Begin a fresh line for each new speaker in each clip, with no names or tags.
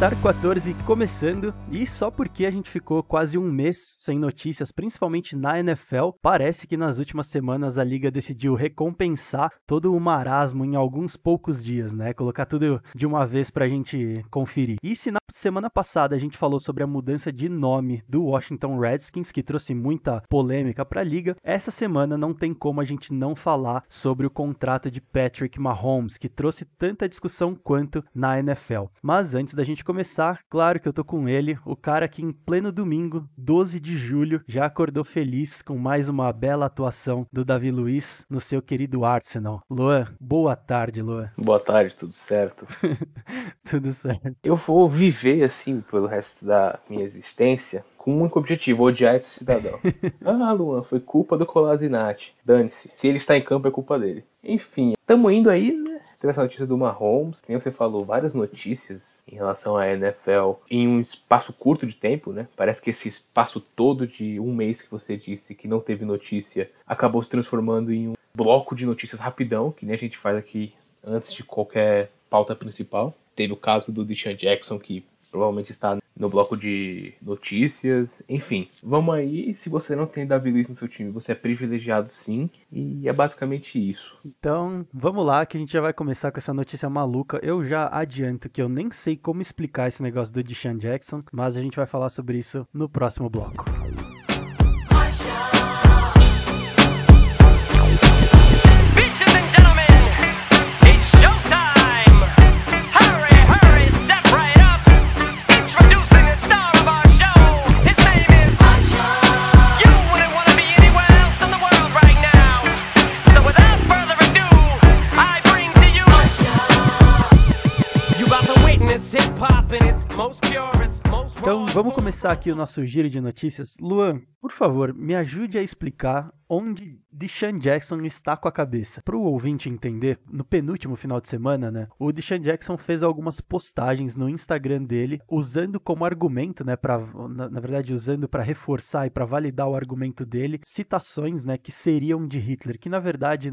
Star 14 começando e só porque a gente ficou quase um mês sem notícias, principalmente na NFL, parece que nas últimas semanas a liga decidiu recompensar todo o marasmo em alguns poucos dias, né? Colocar tudo de uma vez pra gente conferir. E se na semana passada a gente falou sobre a mudança de nome do Washington Redskins, que trouxe muita polêmica pra liga, essa semana não tem como a gente não falar sobre o contrato de Patrick Mahomes, que trouxe tanta discussão quanto na NFL. Mas antes da gente começar, claro que eu tô com ele, o cara que em pleno domingo, 12 de julho, já acordou feliz com mais uma bela atuação do Davi Luiz no seu querido Arsenal. Luan, boa tarde, Luan.
Boa tarde, tudo certo?
tudo certo.
Eu vou viver assim pelo resto da minha existência com um único objetivo, odiar esse cidadão. ah, Luan, foi culpa do Colasinati. Dane-se. Se ele está em campo, é culpa dele. Enfim, estamos indo aí, né? Teve essa notícia do Mahomes, que nem você falou, várias notícias em relação à NFL em um espaço curto de tempo, né? Parece que esse espaço todo de um mês que você disse que não teve notícia acabou se transformando em um bloco de notícias rapidão, que nem a gente faz aqui antes de qualquer pauta principal. Teve o caso do Deshaun Jackson, que provavelmente está no bloco de notícias, enfim. Vamos aí, se você não tem Davi Luiz no seu time, você é privilegiado sim, e é basicamente isso.
Então, vamos lá que a gente já vai começar com essa notícia maluca. Eu já adianto que eu nem sei como explicar esse negócio do Deshaun Jackson, mas a gente vai falar sobre isso no próximo bloco. Então vamos começar aqui o nosso giro de notícias. Luan, por favor, me ajude a explicar onde Deshaun Jackson está com a cabeça. Para o ouvinte entender, no penúltimo final de semana, né, o Deshaun Jackson fez algumas postagens no Instagram dele, usando como argumento, né, para na, na, verdade usando para reforçar e para validar o argumento dele, citações, né, que seriam de Hitler, que na verdade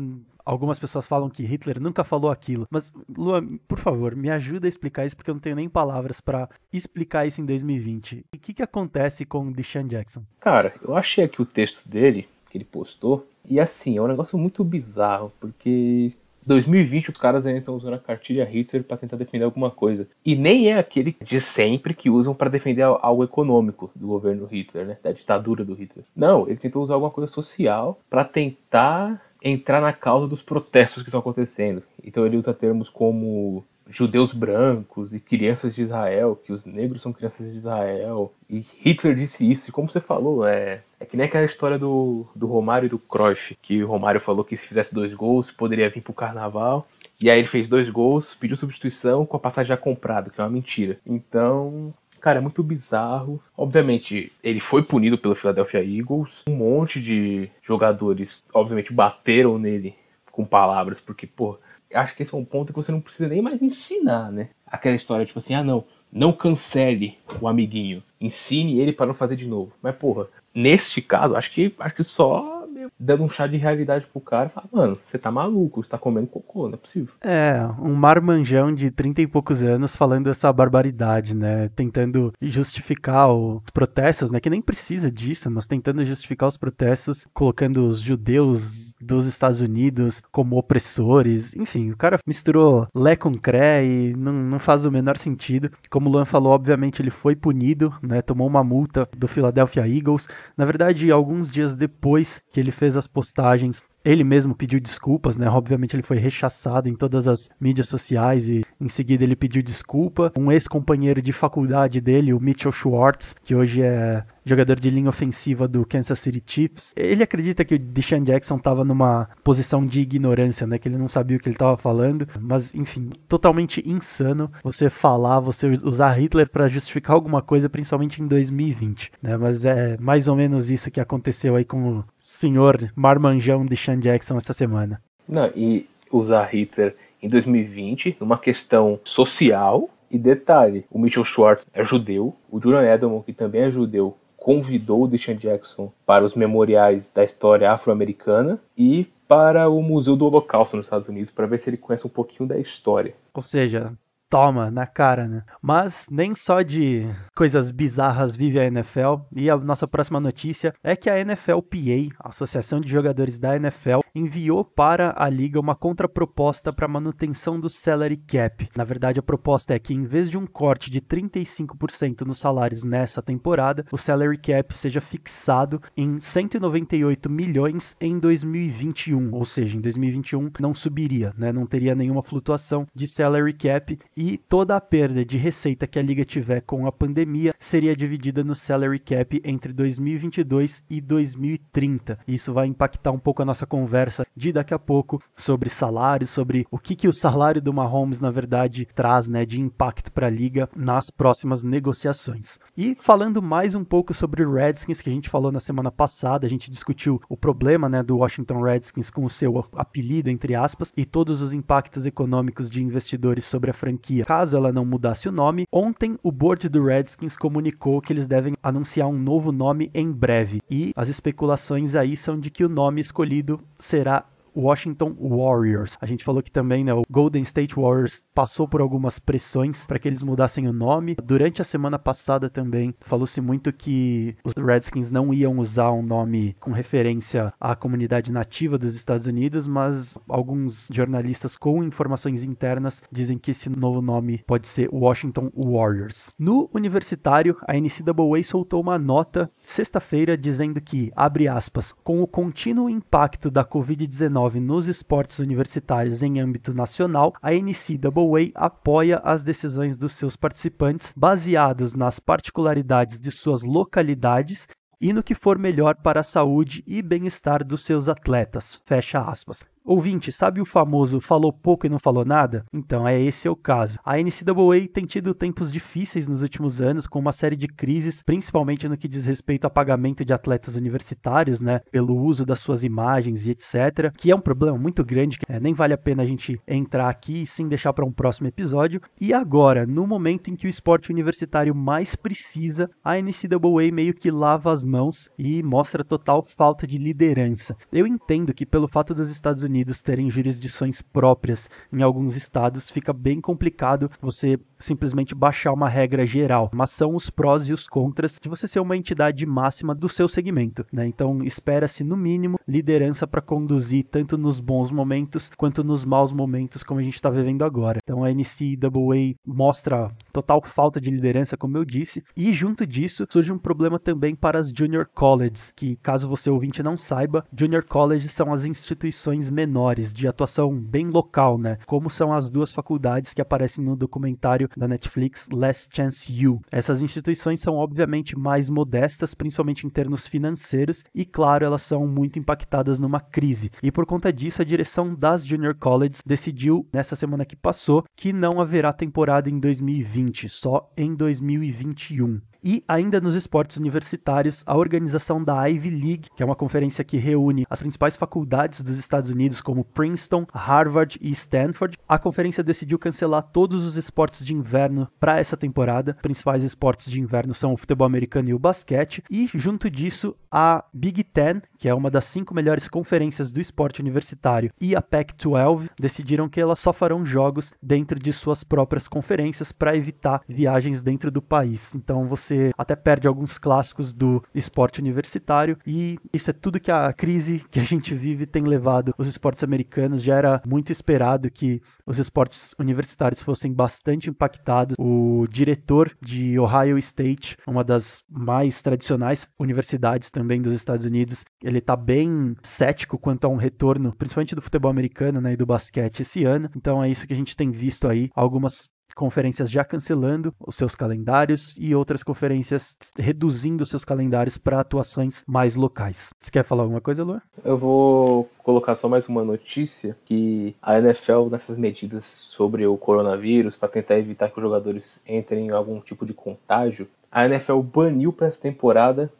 algumas pessoas falam que Hitler nunca falou aquilo. Mas Luan, por favor, me ajuda a explicar isso porque eu não tenho nem palavras para explicar isso em 2020. O que que acontece com o Deshaun Jackson?
Cara, eu achei aqui o texto dele que ele postou. E assim, é um negócio muito bizarro, porque 2020 os caras ainda estão usando a cartilha Hitler para tentar defender alguma coisa. E nem é aquele de sempre que usam para defender algo econômico do governo Hitler, né? Da ditadura do Hitler. Não, ele tentou usar alguma coisa social para tentar entrar na causa dos protestos que estão acontecendo. Então ele usa termos como judeus brancos e crianças de Israel, que os negros são crianças de Israel. E Hitler disse isso, e como você falou, é, é que nem aquela história do, do Romário e do Cruyff, que o Romário falou que se fizesse dois gols poderia vir pro carnaval. E aí ele fez dois gols, pediu substituição com a passagem já comprada, que é uma mentira. Então, Cara, é muito bizarro. Obviamente, ele foi punido pelo Philadelphia Eagles. Um monte de jogadores, obviamente, bateram nele com palavras, porque, pô, acho que esse é um ponto que você não precisa nem mais ensinar, né? Aquela história, tipo assim, ah, não, não cancele o amiguinho. Ensine ele para não fazer de novo. Mas, porra, neste caso, acho que, acho que só dando um chá de realidade pro cara e fala, mano, você tá maluco, você tá comendo cocô, não é possível.
É, um marmanjão de 30 e poucos anos falando essa barbaridade, né? Tentando justificar os protestos, né? Que nem precisa disso, mas tentando justificar os protestos, colocando os judeus dos Estados Unidos como opressores. Enfim, o cara misturou Lé com Cré e não, não faz o menor sentido. Como o Luan falou, obviamente ele foi punido, né? Tomou uma multa do Philadelphia Eagles. Na verdade, alguns dias depois que ele fez as postagens ele mesmo pediu desculpas, né? Obviamente ele foi rechaçado em todas as mídias sociais e em seguida ele pediu desculpa. Um ex-companheiro de faculdade dele, o Mitchell Schwartz, que hoje é jogador de linha ofensiva do Kansas City Chiefs, ele acredita que o Deshaun Jackson estava numa posição de ignorância, né? Que ele não sabia o que ele estava falando. Mas, enfim, totalmente insano você falar, você usar Hitler para justificar alguma coisa, principalmente em 2020, né? Mas é mais ou menos isso que aconteceu aí com o senhor marmanjão Deshaun Jackson essa semana.
Não, e usar Hitler em 2020 numa questão social. E detalhe, o Mitchell Schwartz é judeu, o Julian Edelman, que também é judeu, convidou o Deshaun Jackson para os memoriais da história afro-americana e para o Museu do Holocausto nos Estados Unidos para ver se ele conhece um pouquinho da história.
Ou seja, toma na cara, né? Mas nem só de coisas bizarras vive a NFL. E a nossa próxima notícia é que a NFLPA, a Associação de Jogadores da NFL, enviou para a liga uma contraproposta para manutenção do salary cap. Na verdade, a proposta é que em vez de um corte de 35% nos salários nessa temporada, o salary cap seja fixado em 198 milhões em 2021, ou seja, em 2021 não subiria, né? Não teria nenhuma flutuação de salary cap e toda a perda de receita que a liga tiver com a pandemia seria dividida no salary cap entre 2022 e 2030. Isso vai impactar um pouco a nossa conversa de daqui a pouco sobre salários, sobre o que, que o salário do Mahomes na verdade traz, né, de impacto para a liga nas próximas negociações. E falando mais um pouco sobre o Redskins que a gente falou na semana passada, a gente discutiu o problema, né, do Washington Redskins com o seu apelido entre aspas e todos os impactos econômicos de investidores sobre a franquia franquia, caso ela não mudasse o nome. Ontem, o board do Redskins comunicou que eles devem anunciar um novo nome em breve. E as especulações aí são de que o nome escolhido será Washington Warriors. A gente falou que também né, o Golden State Warriors passou por algumas pressões para que eles mudassem o nome. Durante a semana passada também falou-se muito que os Redskins não iam usar um nome com referência à comunidade nativa dos Estados Unidos, mas alguns jornalistas com informações internas dizem que esse novo nome pode ser Washington Warriors. No universitário, a NCAA soltou uma nota sexta-feira dizendo que, abre aspas, com o contínuo impacto da Covid-19 nos esportes universitários em âmbito nacional, a NCAA apoia as decisões dos seus participantes baseados nas particularidades de suas localidades e no que for melhor para a saúde e bem-estar dos seus atletas. Fecha aspas. Ouvinte, sabe o famoso falou pouco e não falou nada? Então, é esse é o caso. A NCAA tem tido tempos difíceis nos últimos anos, com uma série de crises, principalmente no que diz respeito a pagamento de atletas universitários, né? Pelo uso das suas imagens e etc. Que é um problema muito grande, que é, nem vale a pena a gente entrar aqui e sim deixar para um próximo episódio. E agora, no momento em que o esporte universitário mais precisa, a NCAA meio que lava as mãos e mostra total falta de liderança. Eu entendo que pelo fato dos Estados Unidos Unidos terem jurisdições próprias em alguns estados, fica bem complicado você simplesmente baixar uma regra geral. Mas são os prós e os contras de você ser uma entidade máxima do seu segmento. Né? Então, espera-se, no mínimo, liderança para conduzir tanto nos bons momentos quanto nos maus momentos, como a gente está vivendo agora. Então, a NCAA mostra total falta de liderança, como eu disse, e junto disso surge um problema também para as junior colleges, que, caso você ouvinte não saiba, junior colleges são as instituições menores menores, de atuação bem local, né? Como são as duas faculdades que aparecem no documentário da Netflix Last Chance U. Essas instituições são obviamente mais modestas, principalmente em termos financeiros, e claro, elas são muito impactadas numa crise. E por conta disso, a direção das Junior Colleges decidiu nessa semana que passou que não haverá temporada em 2020, só em 2021. E ainda nos esportes universitários, a organização da Ivy League, que é uma conferência que reúne as principais faculdades dos Estados Unidos, como Princeton, Harvard e Stanford, a conferência decidiu cancelar todos os esportes de inverno para essa temporada. Os principais esportes de inverno são o futebol americano e o basquete. E junto disso, a Big Ten, que é uma das cinco melhores conferências do esporte universitário, e a Pac-12 decidiram que elas só farão jogos dentro de suas próprias conferências para evitar viagens dentro do país. Então você você até perde alguns clássicos do esporte universitário e isso é tudo que a crise que a gente vive tem levado os esportes americanos. Já era muito esperado que os esportes universitários fossem bastante impactados. O diretor de Ohio State, uma das mais tradicionais universidades também dos Estados Unidos, ele está bem cético quanto a um retorno, principalmente do futebol americano né, e do basquete esse ano. Então é isso que a gente tem visto aí, algumas conferências já cancelando os seus calendários e outras conferências reduzindo seus calendários para atuações mais locais. Você quer falar alguma coisa, Luan?
Eu vou colocar só mais uma notícia que a NFL nessas medidas sobre o coronavírus para tentar evitar que os jogadores entrem em algum tipo de contágio, a NFL baniu para essa temporada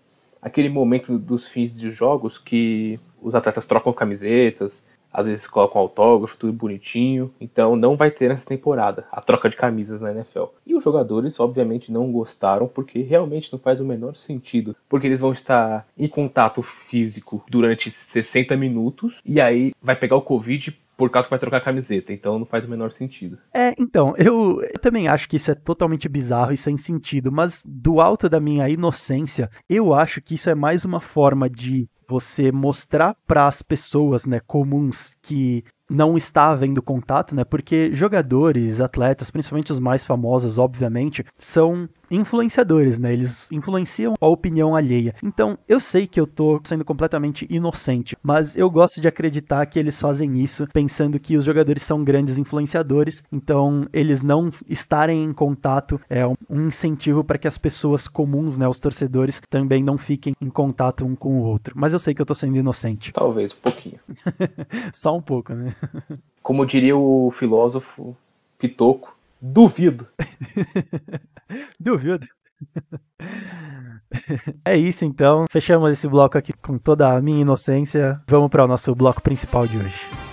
aquele momento dos fins de jogos que os atletas trocam camisetas, às vezes colocam autógrafo, tudo bonitinho. Então não vai ter nessa temporada a troca de camisas na NFL. E os jogadores, obviamente, não gostaram porque realmente não faz o menor sentido. Porque eles vão estar em contato físico durante 60 minutos e aí vai pegar o Covid por causa que vai trocar a camiseta, então não faz o menor sentido.
É, então, eu, eu também acho que isso é totalmente bizarro e sem sentido, mas do alto da minha inocência, eu acho que isso é mais uma forma de você mostrar para as pessoas, né, comuns que não está havendo contato, né? Porque jogadores, atletas, principalmente os mais famosos, obviamente, são influenciadores, né? Eles influenciam a opinião alheia. Então, eu sei que eu tô sendo completamente inocente, mas eu gosto de acreditar que eles fazem isso pensando que os jogadores são grandes influenciadores, então eles não estarem em contato é um incentivo para que as pessoas comuns, né, os torcedores, também não fiquem em contato um com o outro. Mas eu sei que eu tô sendo inocente.
Talvez um pouquinho.
Só um pouco, né?
Como diria o filósofo Pitoco, duvido.
Duvido. É isso então. Fechamos esse bloco aqui com toda a minha inocência. Vamos para o nosso bloco principal de hoje.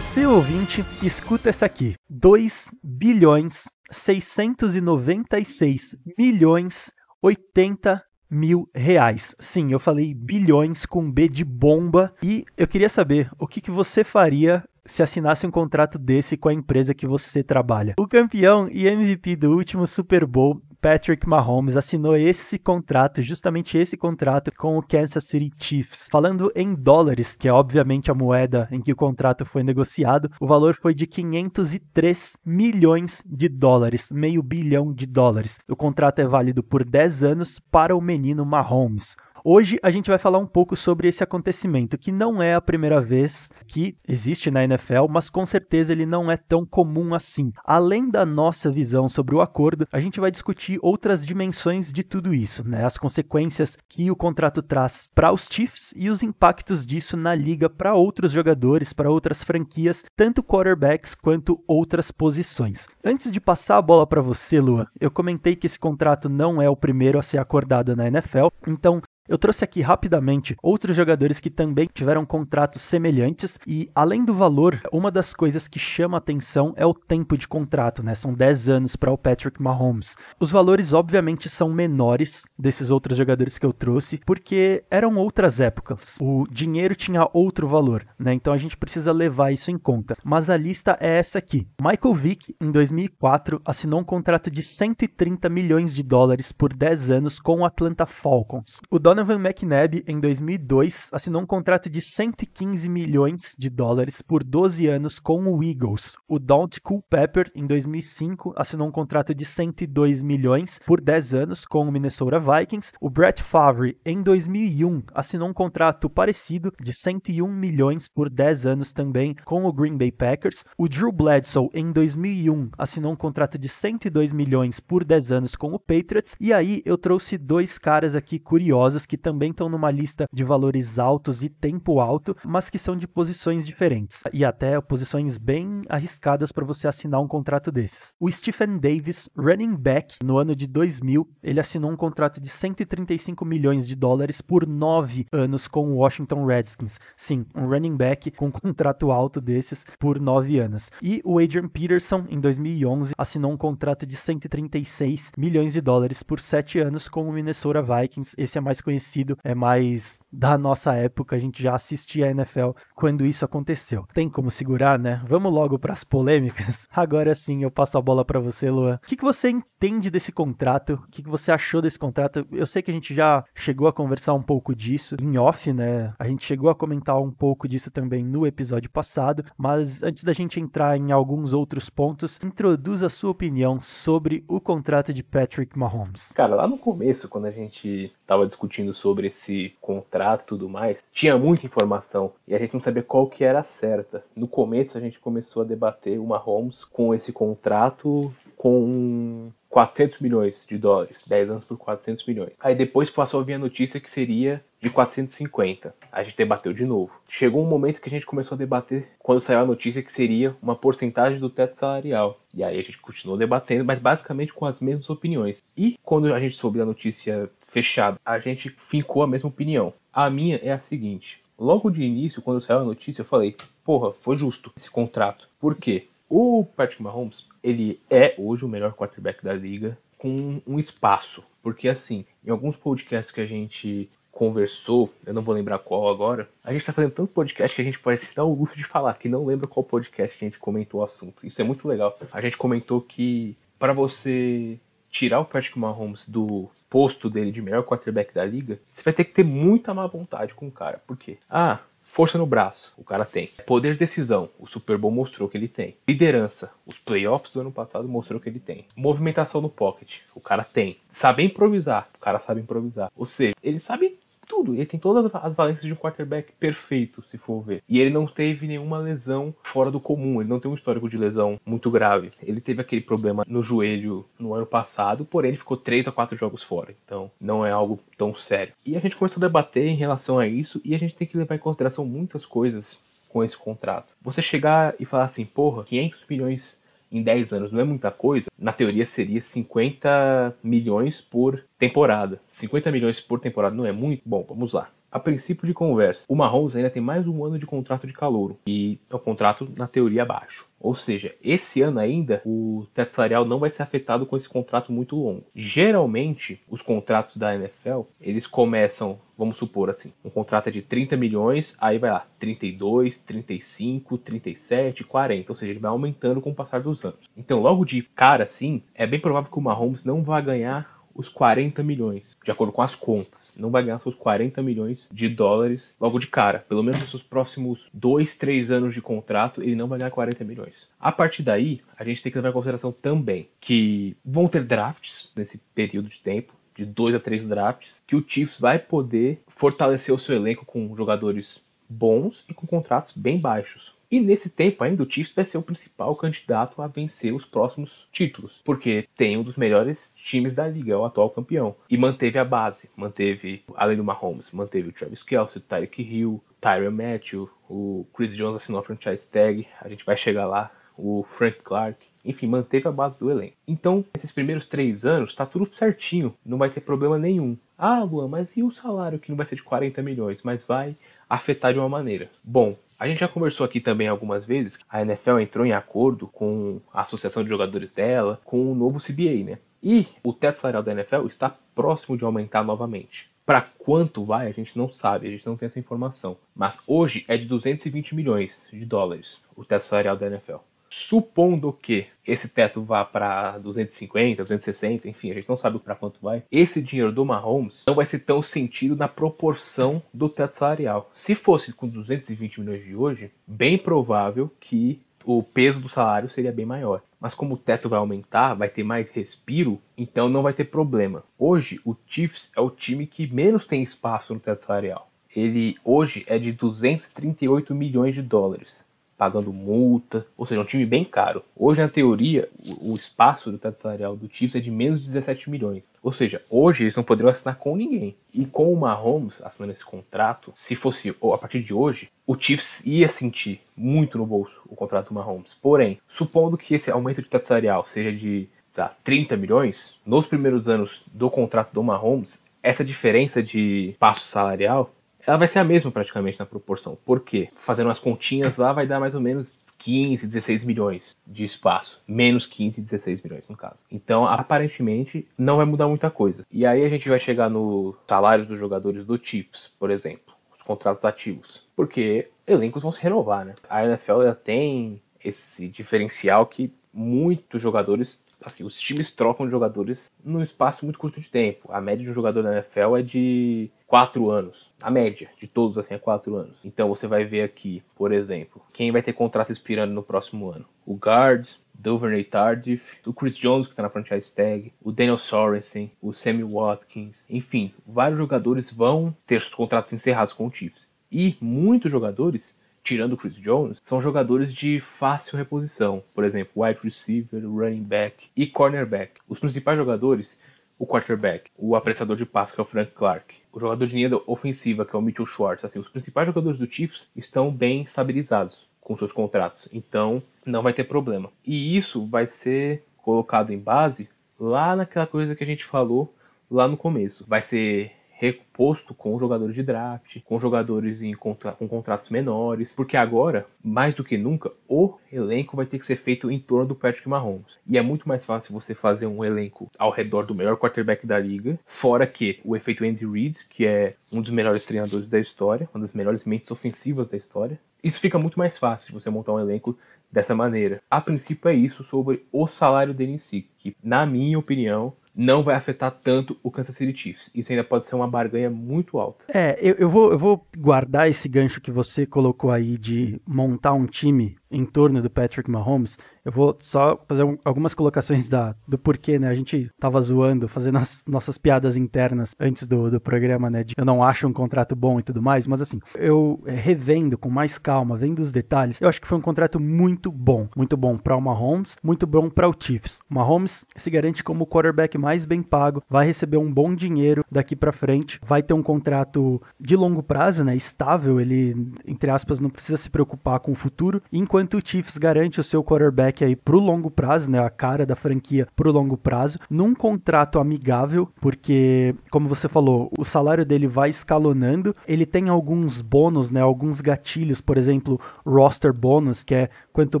Você, ouvinte, escuta essa aqui: 2 bilhões 696 milhões 80 mil reais. Sim, eu falei bilhões com B de bomba. E eu queria saber o que, que você faria se assinasse um contrato desse com a empresa que você trabalha. O campeão e MVP do último Super Bowl Patrick Mahomes assinou esse contrato, justamente esse contrato, com o Kansas City Chiefs. Falando em dólares, que é obviamente a moeda em que o contrato foi negociado, o valor foi de 503 milhões de dólares, meio bilhão de dólares. O contrato é válido por 10 anos para o menino Mahomes. Hoje a gente vai falar um pouco sobre esse acontecimento, que não é a primeira vez que existe na NFL, mas com certeza ele não é tão comum assim. Além da nossa visão sobre o acordo, a gente vai discutir outras dimensões de tudo isso, né? As consequências que o contrato traz para os Chiefs e os impactos disso na liga para outros jogadores, para outras franquias, tanto quarterbacks quanto outras posições. Antes de passar a bola para você, Lua, eu comentei que esse contrato não é o primeiro a ser acordado na NFL, então eu trouxe aqui rapidamente outros jogadores que também tiveram contratos semelhantes e, além do valor, uma das coisas que chama atenção é o tempo de contrato, né? São 10 anos para o Patrick Mahomes. Os valores, obviamente, são menores desses outros jogadores que eu trouxe, porque eram outras épocas. O dinheiro tinha outro valor, né? Então a gente precisa levar isso em conta. Mas a lista é essa aqui. Michael Vick, em 2004, assinou um contrato de 130 milhões de dólares por 10 anos com o Atlanta Falcons. O Donovan McNabb, em 2002, assinou um contrato de 115 milhões de dólares por 12 anos com o Eagles. O Don't Culpepper, em 2005, assinou um contrato de 102 milhões por 10 anos com o Minnesota Vikings. O Brett Favre, em 2001, assinou um contrato parecido de 101 milhões por 10 anos também com o Green Bay Packers. O Drew Bledsoe, em 2001, assinou um contrato de 102 milhões por 10 anos com o Patriots. E aí eu trouxe dois caras aqui curiosos que também estão numa lista de valores altos e tempo alto, mas que são de posições diferentes e até posições bem arriscadas para você assinar um contrato desses. O Stephen Davis, running back, no ano de 2000, ele assinou um contrato de 135 milhões de dólares por nove anos com o Washington Redskins. Sim, um running back com um contrato alto desses por nove anos. E o Adrian Peterson, em 2011, assinou um contrato de 136 milhões de dólares por sete anos com o Minnesota Vikings. Esse é mais conhecido conhecido, é mais da nossa época, a gente já assistia a NFL quando isso aconteceu. Tem como segurar, né? Vamos logo para as polêmicas. Agora sim, eu passo a bola para você, Luan. O que, que você entende desse contrato? O que, que você achou desse contrato? Eu sei que a gente já chegou a conversar um pouco disso em off, né? A gente chegou a comentar um pouco disso também no episódio passado, mas antes da gente entrar em alguns outros pontos, introduz a sua opinião sobre o contrato de Patrick Mahomes.
Cara, lá no começo, quando a gente tava discutindo sobre esse contrato e tudo mais, tinha muita informação e a gente não sabia qual que era a certa. No começo a gente começou a debater o Mahomes com esse contrato com 400 milhões de dólares, 10 anos por 400 milhões. Aí depois passou a vir a notícia que seria de 450. A gente debateu de novo. Chegou um momento que a gente começou a debater quando saiu a notícia que seria uma porcentagem do teto salarial. E aí a gente continuou debatendo, mas basicamente com as mesmas opiniões. E quando a gente soube da notícia fechada, a gente fincou a mesma opinião. A minha é a seguinte: logo de início, quando saiu a notícia, eu falei, porra, foi justo esse contrato. Por quê? O Patrick Mahomes, ele é hoje o melhor quarterback da liga com um espaço. Porque assim, em alguns podcasts que a gente conversou, eu não vou lembrar qual agora, a gente tá fazendo tanto podcast que a gente pode se dar o luxo de falar, que não lembra qual podcast a gente comentou o assunto. Isso é muito legal. A gente comentou que para você tirar o Patrick Mahomes do posto dele de melhor quarterback da liga, você vai ter que ter muita má vontade com o cara. Por quê? Ah, Força no braço, o cara tem. Poder de decisão, o Super Bowl mostrou que ele tem. Liderança, os playoffs do ano passado mostrou que ele tem. Movimentação no pocket, o cara tem. Saber improvisar, o cara sabe improvisar. Ou seja, ele sabe tudo. Ele tem todas as valências de um quarterback perfeito, se for ver. E ele não teve nenhuma lesão fora do comum. Ele não tem um histórico de lesão muito grave. Ele teve aquele problema no joelho no ano passado, porém ele ficou 3 a 4 jogos fora. Então não é algo tão sério. E a gente começou a debater em relação a isso e a gente tem que levar em consideração muitas coisas com esse contrato. Você chegar e falar assim, porra, 500 milhões em 10 anos não é muita coisa, na teoria seria 50 milhões por temporada. 50 milhões por temporada não é muito? Bom, vamos lá. A princípio de conversa, o Mahomes ainda tem mais um ano de contrato de calouro e é um contrato na teoria baixo. Ou seja, esse ano ainda o teto salarial não vai ser afetado com esse contrato muito longo. Geralmente, os contratos da NFL, eles começam, vamos supor assim, um contrato é de 30 milhões, aí vai lá, 32, 35, 37, 40, ou seja, ele vai aumentando com o passar dos anos. Então, logo de cara assim, é bem provável que o Mahomes não vá ganhar os 40 milhões, de acordo com as contas. Não vai ganhar seus 40 milhões de dólares logo de cara. Pelo menos nos seus próximos 2, 3 anos de contrato, ele não vai ganhar 40 milhões. A partir daí, a gente tem que levar em consideração também que vão ter drafts nesse período de tempo. De dois a três drafts, que o Chiefs vai poder fortalecer o seu elenco com jogadores bons e com contratos bem baixos. E nesse tempo ainda o Chiefs vai ser o principal candidato a vencer os próximos títulos, porque tem um dos melhores times da liga, é o atual campeão. E manteve a base, manteve, além do Mahomes, manteve o Travis Kelce, o Tyreek Hill, Tyron Matthew, o Chris Jones assinou a franchise tag, a gente vai chegar lá, o Frank Clark. Enfim, manteve a base do elenco. Então, esses primeiros três anos, tá tudo certinho, não vai ter problema nenhum. Ah, Luan, mas e o salário que não vai ser de 40 milhões, mas vai afetar de uma maneira? Bom, a gente já conversou aqui também algumas vezes, a NFL entrou em acordo com a associação de jogadores dela, com o novo CBA, né? E o teto salarial da NFL está próximo de aumentar novamente. Para quanto vai, a gente não sabe, a gente não tem essa informação. Mas hoje é de 220 milhões de dólares o teto salarial da NFL. Supondo que esse teto vá para 250, 260, enfim, a gente não sabe para quanto vai. Esse dinheiro do Mahomes não vai ser tão sentido na proporção do teto salarial. Se fosse com 220 milhões de hoje, bem provável que o peso do salário seria bem maior. Mas como o teto vai aumentar, vai ter mais respiro, então não vai ter problema. Hoje, o Chiefs é o time que menos tem espaço no teto salarial. Ele hoje é de 238 milhões de dólares pagando multa, ou seja, um time bem caro. Hoje, na teoria, o, espaço do teto salarial do Chiefs é de menos de 17 milhões. Ou seja, hoje eles não poderiam assinar com ninguém. E com o Mahomes assinando esse contrato, se fosse a partir de hoje, o Chiefs ia sentir muito no bolso o contrato do Mahomes. Porém, supondo que esse aumento de teto salarial seja de tá, 30 milhões, nos primeiros anos do contrato do Mahomes, essa diferença de passo salarial ela vai ser a mesma praticamente na proporção. Por quê? Fazendo as continhas lá vai dar mais ou menos 15, 16 milhões de espaço. Menos 15, 16 milhões no caso. Então, aparentemente, não vai mudar muita coisa. E aí a gente vai chegar nos salários dos jogadores do Chiefs, por exemplo. Os contratos ativos. Porque elencos vão se renovar, né? A NFL já tem esse diferencial que muitos jogadores assim, os times trocam de jogadores num espaço muito curto de tempo. A média de um jogador da NFL é de quatro anos. A média de todos assim é quatro anos. Então você vai ver aqui, por exemplo, quem vai ter contrato expirando no próximo ano. O Guard, Duvernay Tardif, o Chris Jones que está na franchise tag, o Daniel Sorensen, o Sammy Watkins, enfim, vários jogadores vão ter seus contratos encerrados com o Chiefs. E muitos jogadores tirando o Chris Jones, são jogadores de fácil reposição. Por exemplo, wide receiver, running back e cornerback. Os principais jogadores, o quarterback, o apressador de passe, que é o Frank Clark, o jogador de linha ofensiva, que é o Mitchell Schwartz. Assim, os principais jogadores do Chiefs estão bem estabilizados com seus contratos. Então, não vai ter problema. E isso vai ser colocado em base lá naquela coisa que a gente falou lá no começo. Vai ser reposto com jogadores de draft, com jogadores em contra com contratos menores, porque agora, mais do que nunca, o elenco vai ter que ser feito em torno do Patrick Mahomes. E é muito mais fácil você fazer um elenco ao redor do melhor quarterback da liga, fora que o efeito Andy Reid, que é um dos melhores treinadores da história, uma das melhores mentes ofensivas da história. Isso fica muito mais fácil de você montar um elenco dessa maneira. A princípio é isso sobre o salário dele em si, que na minha opinião não vai afetar tanto o Kansas City Chiefs. Isso ainda pode ser uma barganha muito alta.
É, eu, eu, vou, eu vou guardar esse gancho que você colocou aí de montar um time em torno do Patrick Mahomes, eu vou só fazer um, algumas colocações da, do porquê, né? A gente tava zoando, fazendo as nossas piadas internas antes do, do programa, né? De eu não acho um contrato bom e tudo mais, mas assim, eu é, revendo com mais calma, vendo os detalhes, eu acho que foi um contrato muito bom. Muito bom para o Mahomes, muito bom para o Chiefs. O Mahomes se garante como o quarterback mais bem pago, vai receber um bom dinheiro daqui para frente, vai ter um contrato de longo prazo, né? Estável, ele, entre aspas, não precisa se preocupar com o futuro, enquanto enquanto o Chiefs garante o seu quarterback aí pro longo prazo, né, a cara da franquia pro longo prazo, num contrato amigável, porque como você falou, o salário dele vai escalonando, ele tem alguns bônus, né, alguns gatilhos, por exemplo, roster bônus, que é quanto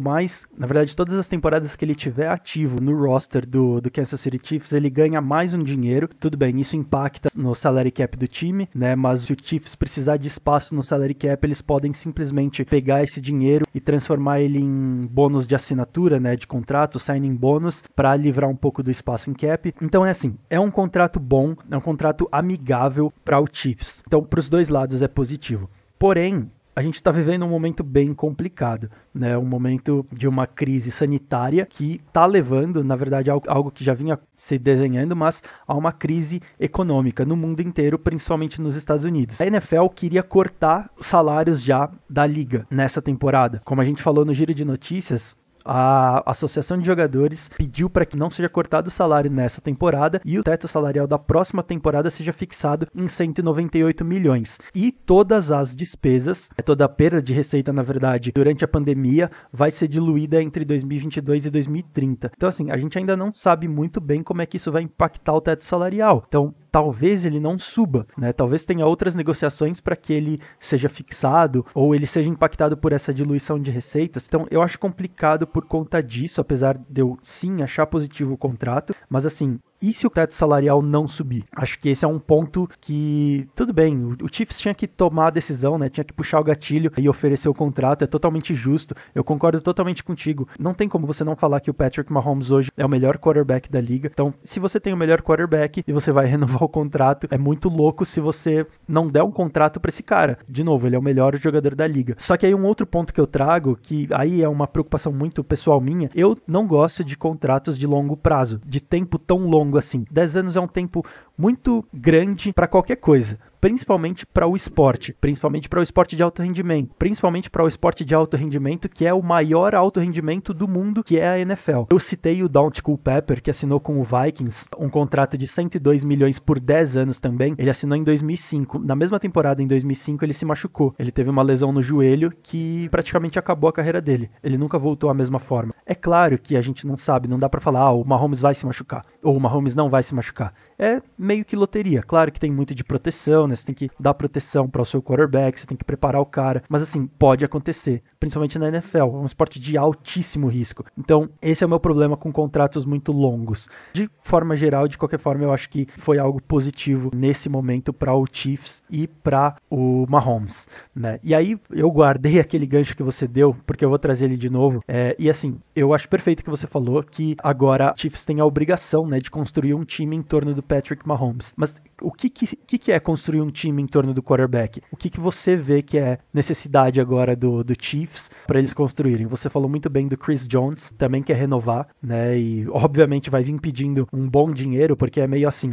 mais, na verdade, todas as temporadas que ele tiver ativo no roster do, do Kansas City Chiefs, ele ganha mais um dinheiro. Tudo bem, isso impacta no salary cap do time, né? Mas se o Chiefs precisar de espaço no salary cap, eles podem simplesmente pegar esse dinheiro e transformar transformar ele em bônus de assinatura, né, de contrato, signing bônus, para livrar um pouco do espaço em cap. Então é assim, é um contrato bom, é um contrato amigável para o Chiefs. Então, para os dois lados é positivo. Porém, a gente está vivendo um momento bem complicado, né? Um momento de uma crise sanitária que está levando, na verdade, algo que já vinha se desenhando, mas a uma crise econômica no mundo inteiro, principalmente nos Estados Unidos. A NFL queria cortar salários já da liga nessa temporada. Como a gente falou no giro de notícias, a Associação de Jogadores pediu para que não seja cortado o salário nessa temporada e o teto salarial da próxima temporada seja fixado em 198 milhões. E todas as despesas, é toda a perda de receita, na verdade, durante a pandemia, vai ser diluída entre 2022 e 2030. Então, assim, a gente ainda não sabe muito bem como é que isso vai impactar o teto salarial. Então, talvez ele não suba, né? Talvez tenha outras negociações para que ele seja fixado ou ele seja impactado por essa diluição de receitas. Então, eu acho complicado por conta disso, apesar de eu sim achar positivo o contrato, mas assim, e se o teto salarial não subir? Acho que esse é um ponto que, tudo bem, o Chiefs tinha que tomar a decisão, né? Tinha que puxar o gatilho e oferecer o contrato, é totalmente justo. Eu concordo totalmente contigo. Não tem como você não falar que o Patrick Mahomes hoje é o melhor quarterback da liga. Então, se você tem o melhor quarterback e você vai renovar o contrato, é muito louco se você não der um contrato para esse cara. De novo, ele é o melhor jogador da liga. Só que aí um outro ponto que eu trago, que aí é uma preocupação muito pessoal minha, eu não gosto de contratos de longo prazo, de tempo tão longo longo assim. 10 anos é um tempo muito grande para qualquer coisa principalmente para o esporte, principalmente para o esporte de alto rendimento, principalmente para o esporte de alto rendimento, que é o maior alto rendimento do mundo, que é a NFL. Eu citei o Don't Culpepper, que assinou com o Vikings um contrato de 102 milhões por 10 anos também. Ele assinou em 2005. Na mesma temporada, em 2005, ele se machucou. Ele teve uma lesão no joelho que praticamente acabou a carreira dele. Ele nunca voltou à mesma forma. É claro que a gente não sabe, não dá para falar, ah, o Mahomes vai se machucar, ou o Mahomes não vai se machucar. É meio que loteria. Claro que tem muito de proteção, né? Você tem que dar proteção para o seu quarterback, você tem que preparar o cara. Mas assim, pode acontecer, principalmente na NFL. É um esporte de altíssimo risco. Então, esse é o meu problema com contratos muito longos. De forma geral, de qualquer forma, eu acho que foi algo positivo nesse momento para o Chiefs e para o Mahomes, né? E aí eu guardei aquele gancho que você deu, porque eu vou trazer ele de novo. É, e assim, eu acho perfeito que você falou que agora Chiefs tem a obrigação, né, de construir um time em torno do Patrick Mahomes. Mas o que, que, que é construir um time em torno do quarterback? O que, que você vê que é necessidade agora do, do Chiefs para eles construírem? Você falou muito bem do Chris Jones, também quer renovar, né? E obviamente vai vir pedindo um bom dinheiro, porque é meio assim.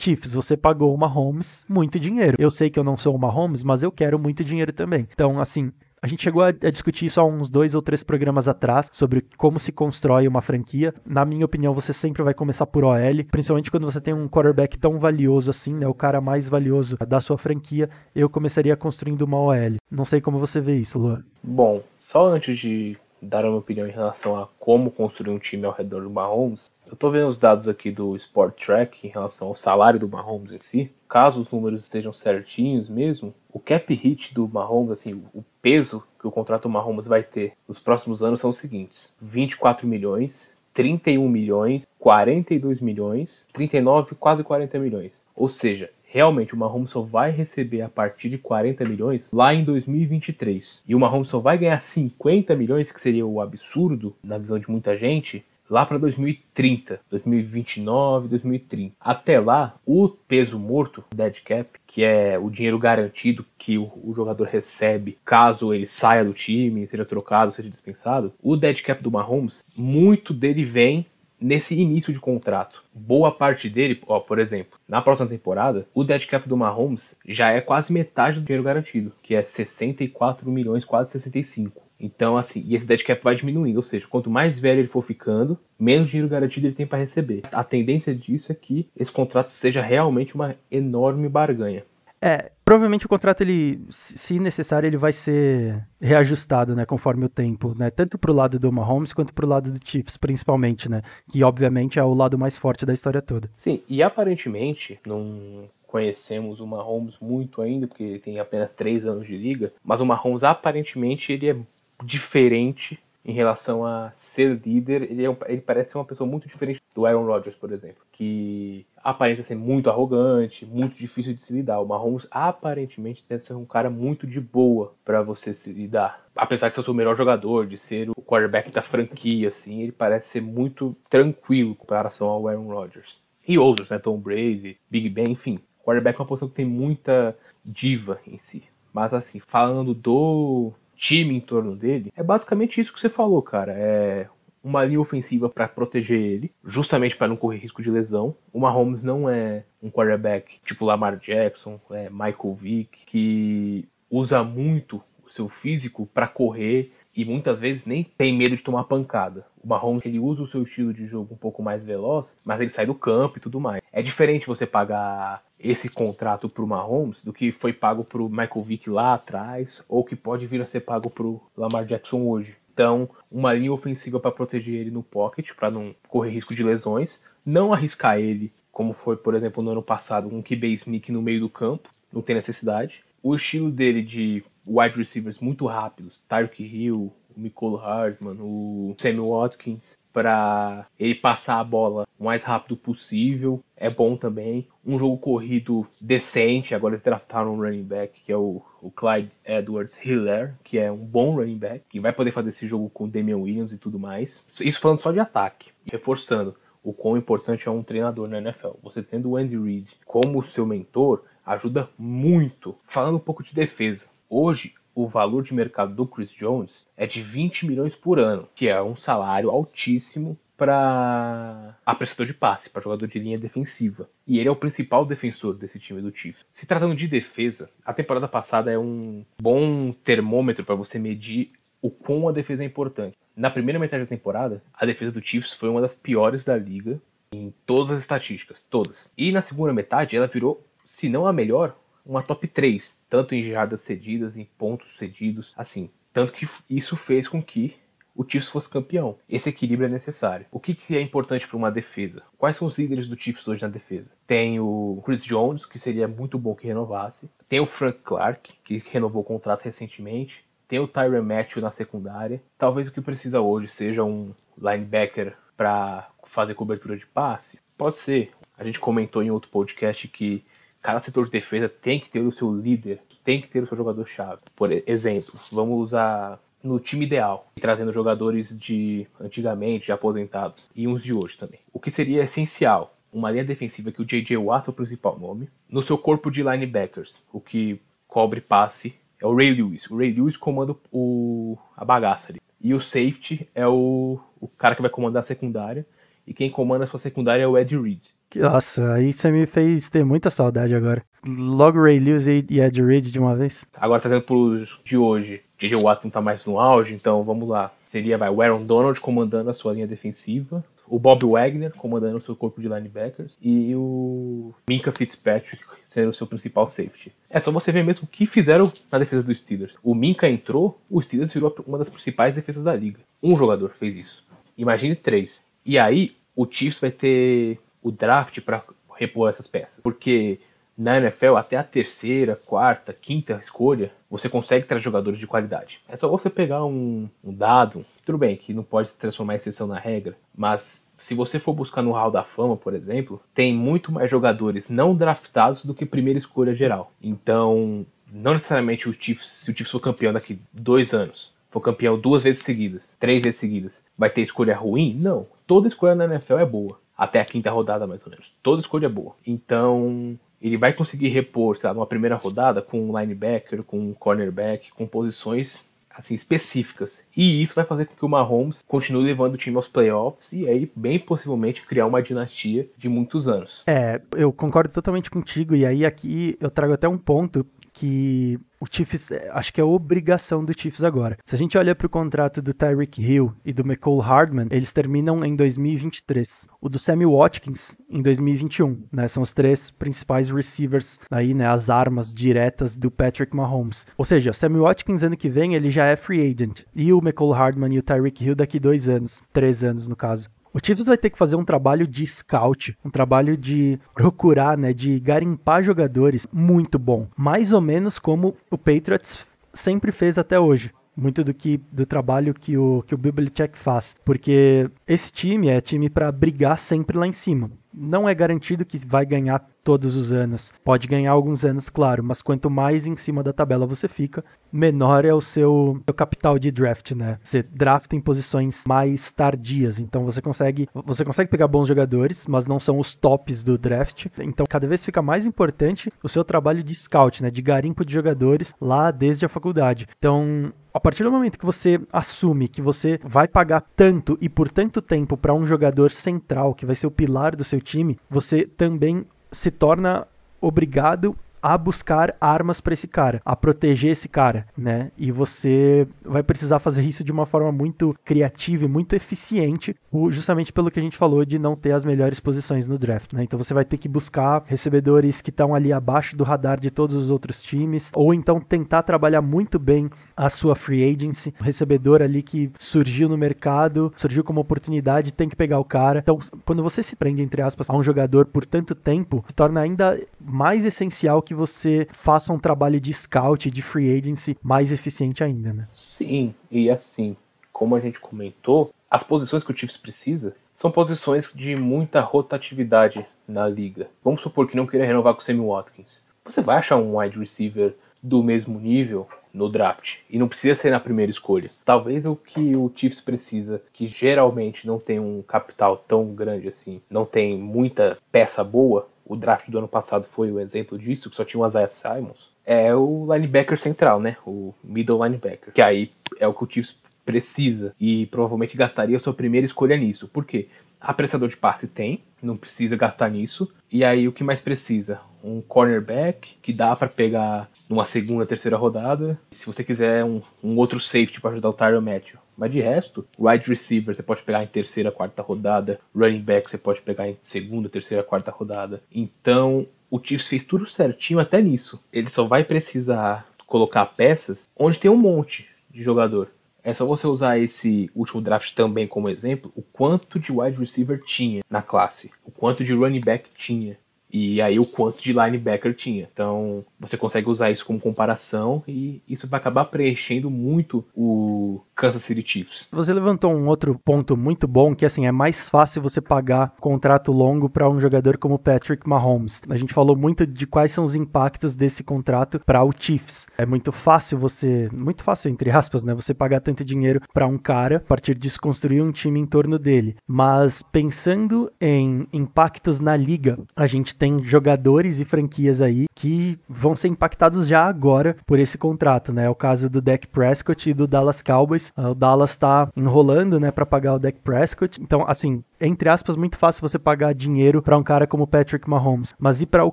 Chiefs, você pagou uma Mahomes muito dinheiro. Eu sei que eu não sou uma Mahomes, mas eu quero muito dinheiro também. Então, assim, A gente chegou a, a, discutir isso há uns dois ou três programas atrás, sobre como se constrói uma franquia. Na minha opinião, você sempre vai começar por OL, principalmente quando você tem um quarterback tão valioso assim, né? O cara mais valioso da sua franquia. Eu começaria construindo uma OL. Não sei como você vê isso, Luan.
Bom, só antes de dar uma opinião em relação a como construir um time ao redor do Mahomes, eu tô vendo os dados aqui do Sport Track em relação ao salário do Mahomes em si. Caso os números estejam certinhos mesmo, o cap hit do Mahomes, assim, o peso que o contrato do Mahomes vai ter nos próximos anos são os seguintes: 24 milhões, 31 milhões, 42 milhões, 39, quase 40 milhões. Ou seja, realmente o Mahomes só vai receber a partir de 40 milhões lá em 2023. E o Mahomes só vai ganhar 50 milhões, que seria o absurdo na visão de muita gente, lá para 2030, 2029, 2030. Até lá, o peso morto, dead cap, que é o dinheiro garantido que o, o, jogador recebe caso ele saia do time, seja trocado, seja dispensado, o dead cap do Mahomes, muito dele vem nesse início de contrato. Boa parte dele, ó, por exemplo, na próxima temporada, o dead cap do Mahomes já é quase metade do dinheiro garantido, que é 64 milhões, quase 65. Então, assim, e esse dead cap vai diminuindo, ou seja, quanto mais velho ele for ficando, menos dinheiro garantido ele tem para receber. A tendência disso é que esse contrato seja realmente uma enorme barganha.
É, provavelmente o contrato, ele, se necessário, ele vai ser reajustado, né, conforme o tempo, né, tanto pro lado do Mahomes quanto pro lado do Chiefs, principalmente, né, que obviamente é o lado mais forte da história toda.
Sim, e aparentemente, não conhecemos o Mahomes muito ainda, porque ele tem apenas três anos de liga, mas o Mahomes aparentemente ele é diferente em relação a ser líder, ele, é um, ele parece ser uma pessoa muito diferente do Aaron Rodgers, por exemplo, que aparenta ser muito arrogante, muito difícil de se lidar. O Mahomes aparentemente deve ser um cara muito de boa para você se lidar. Apesar de ser o seu melhor jogador, de ser o quarterback da franquia, assim, ele parece ser muito tranquilo em comparação ao Aaron Rodgers. E outros, né? Tom Brady, Big Ben, enfim. O quarterback é uma posição que tem muita diva em si. Mas assim, falando do time em torno dele, é basicamente isso que você falou, cara. É uma linha ofensiva para proteger ele, justamente para não correr risco de lesão. O Mahomes não é um quarterback tipo Lamar Jackson, é Michael Vick, que usa muito o seu físico para correr e muitas vezes nem tem medo de tomar pancada. O Mahomes ele usa o seu estilo de jogo um pouco mais veloz, mas ele sai do campo e tudo mais. É diferente você pagar esse contrato para o Mahomes do que foi pago para o Michael Vick lá atrás ou que pode vir a ser pago para o Lamar Jackson hoje. Então, uma linha ofensiva para proteger ele no pocket, para não correr risco de lesões, não arriscar ele, como foi, por exemplo, no ano passado, um QB sneak no meio do campo, não tem necessidade. O estilo dele de wide receivers muito rápidos, Tyreek Hill, o Nicole Hardman, o Sammy Watkins, para ele passar a bola o mais rápido possível. É bom também. Um jogo corrido decente. Agora eles draftaram um running back, que é o, o Clyde Edwards Hiller, que é um bom running back, que vai poder fazer esse jogo com o Damian Williams e tudo mais. Isso falando só de ataque. Reforçando o quão importante é um treinador na NFL. Você tendo o Andy Reid como seu mentor ajuda muito. Falando um pouco de defesa. Hoje, o valor de mercado do Chris Jones é de 20 milhões por ano, que é um salário altíssimo para apreciador de passe, para jogador de linha defensiva. E ele é o principal defensor desse time do Chiefs. Se tratando de defesa, a temporada passada é um bom termômetro para você medir o quão a defesa é importante. Na primeira metade da temporada, a defesa do Chiefs foi uma das piores da liga em todas as estatísticas, todas. E na segunda metade ela virou, se não a melhor, uma top 3, tanto em jardas cedidas, em pontos cedidos, assim. Tanto que isso fez com que o Chiefs fosse campeão. Esse equilíbrio é necessário. O que, que é importante para uma defesa? Quais são os líderes do Chiefs hoje na defesa? Tem o Chris Jones, que seria muito bom que renovasse. Tem o Frank Clark, que renovou o contrato recentemente. Tem o Tyron Matthew na secundária. Talvez o que precisa hoje seja um linebacker para fazer cobertura de passe. Pode ser. A gente comentou em outro podcast que cada setor de defesa tem que ter o seu líder, tem que ter o seu jogador-chave. Por exemplo, vamos usar no time ideal, trazendo jogadores de antigamente, de aposentados, e uns de hoje também. O que seria essencial? Uma linha defensiva que o J.J. Watt é o principal nome. No seu corpo de linebackers, o que cobre passe é o Ray Lewis. O Ray Lewis comanda o, a bagaça ali. E o safety é o, o cara que vai comandar a secundária. E quem comanda a sua secundária é o Ed Reed.
Nossa, aí você me fez ter muita saudade agora. Logo Ray Lewis e Ed Reed de uma vez.
Agora trazendo pros de hoje. J.J. Watt não tá mais no auge, então vamos lá. Seria vai, o Aaron Donald comandando a sua linha defensiva, o Bob Wagner comandando o seu corpo de linebackers e o Minka Fitzpatrick sendo o seu principal safety. É só você ver mesmo o que fizeram na defesa dos Steelers. O Minka entrou, o Steelers virou uma das principais defesas da liga. Um jogador fez isso. Imagine três. E aí o Chiefs vai ter o draft para repor essas peças. Porque na NFL, até a terceira, quarta, quinta escolha, você consegue trazer jogadores de qualidade. É só você pegar um, um dado, tudo bem que não pode transformar a exceção na regra, mas se você for buscar no Hall da Fama, por exemplo, tem muito mais jogadores não draftados do que primeira escolha geral. Então, não necessariamente o Chiefs, se o Chiefs for campeão daqui dois anos, for campeão duas vezes seguidas, três vezes seguidas, vai ter escolha ruim? Não. Toda escolha na NFL é boa. Até a quinta rodada, mais ou menos. Toda escolha é boa. Então, ele vai conseguir repor, sei lá, numa primeira rodada com um linebacker, com um cornerback, com posições assim específicas. E isso vai fazer com que o Mahomes continue levando o time aos playoffs e aí bem possivelmente criar uma dinastia de muitos anos.
É, eu concordo totalmente contigo e aí aqui eu trago até um ponto que o Chiefs, acho que é obrigação do Chiefs agora. Se a gente olha para o contrato do Tyreek Hill e do McCall Hardman, eles terminam em 2023. O do Sammy Watkins em 2021, né? São os três principais receivers aí, né? As armas diretas do Patrick Mahomes. Ou seja, Sammy Watkins ano que vem ele já é free agent e o McCall Hardman e o Tyreek Hill daqui dois anos, três anos no caso. O Chiefs vai ter que fazer um trabalho de scout, um trabalho de procurar, né, de garimpar jogadores muito bom, mais ou menos como o Patriots sempre fez até hoje. Muito do que do trabalho que o que o Belichick faz, porque esse time é time para brigar sempre lá em cima. Não é garantido que vai ganhar todos os anos. Pode ganhar alguns anos, claro, mas quanto mais em cima da tabela você fica, menor é o seu, seu capital de draft, né? Você drafta em posições mais tardias, então você consegue, você consegue pegar bons jogadores, mas não são os tops do draft. Então cada vez fica mais importante o seu trabalho de scout, né? De garimpo de jogadores lá desde a faculdade. Então a partir do momento que você assume que você vai pagar tanto e por tanto tempo para um jogador central, que vai ser o pilar do seu time, você também se torna obrigado a buscar armas para esse cara, a proteger esse cara, né? E você vai precisar fazer isso de uma forma muito criativa e muito eficiente, justamente pelo que a gente falou de não ter as melhores posições no draft, né? Então você vai ter que buscar recebedores que estão ali abaixo do radar de todos os outros times, ou então tentar trabalhar muito bem a sua free agency, o recebedor ali que surgiu no mercado, surgiu como oportunidade, tem que pegar o cara. Então, quando você se prende entre aspas a um jogador por tanto tempo, se torna ainda mais essencial que você faça um trabalho de scout, de free agency mais eficiente ainda, né?
Sim, e assim, como a gente comentou, as posições que o Chiefs precisa são posições de muita rotatividade na liga. Vamos supor que não queira renovar com o Sammy Watkins. Você vai achar um wide receiver do mesmo nível no draft e não precisa ser na primeira escolha. Talvez o que o Chiefs precisa, que geralmente não tem um capital tão grande assim, não tem muita peça boa, o draft do ano passado foi o exemplo disso, que só tinha o Isaiah Simons, é o linebacker central, né? O middle linebacker. Que aí é o que o Chiefs precisa e provavelmente gastaria sua primeira escolha nisso. Por quê? Apressador de passe tem, não precisa gastar nisso. E aí o que mais precisa? Um cornerback que dá para pegar numa segunda, terceira rodada. Se você quiser um, um outro safety para ajudar o Tyron Matthew. Mas de resto, wide receiver você pode pegar em terceira, quarta rodada. Running back você pode pegar em segunda, terceira, quarta rodada. Então o Chiefs fez tudo certinho até nisso. Ele só vai precisar colocar peças onde tem um monte de jogador. É só você usar esse último draft também como exemplo, o quanto de wide receiver tinha na classe, o quanto de running back tinha. E aí o quanto de linebacker tinha. Então você consegue usar isso como comparação e isso vai acabar preenchendo muito o Kansas City Chiefs.
Você levantou um outro ponto muito bom que assim é mais fácil você pagar contrato longo para um jogador como Patrick Mahomes. A gente falou muito de quais são os impactos desse contrato para o Chiefs. É muito fácil você, muito fácil entre aspas, né, você pagar tanto dinheiro para um cara a partir de construir um time em torno dele. Mas pensando em impactos na liga, a gente tem jogadores e franquias aí que vão ser impactados já agora por esse contrato, né? É o caso do Dak Prescott e do Dallas Cowboys. O Dallas tá enrolando, né, para pagar o Dak Prescott. Então, assim, entre aspas, muito fácil você pagar dinheiro para um cara como Patrick Mahomes. Mas e para o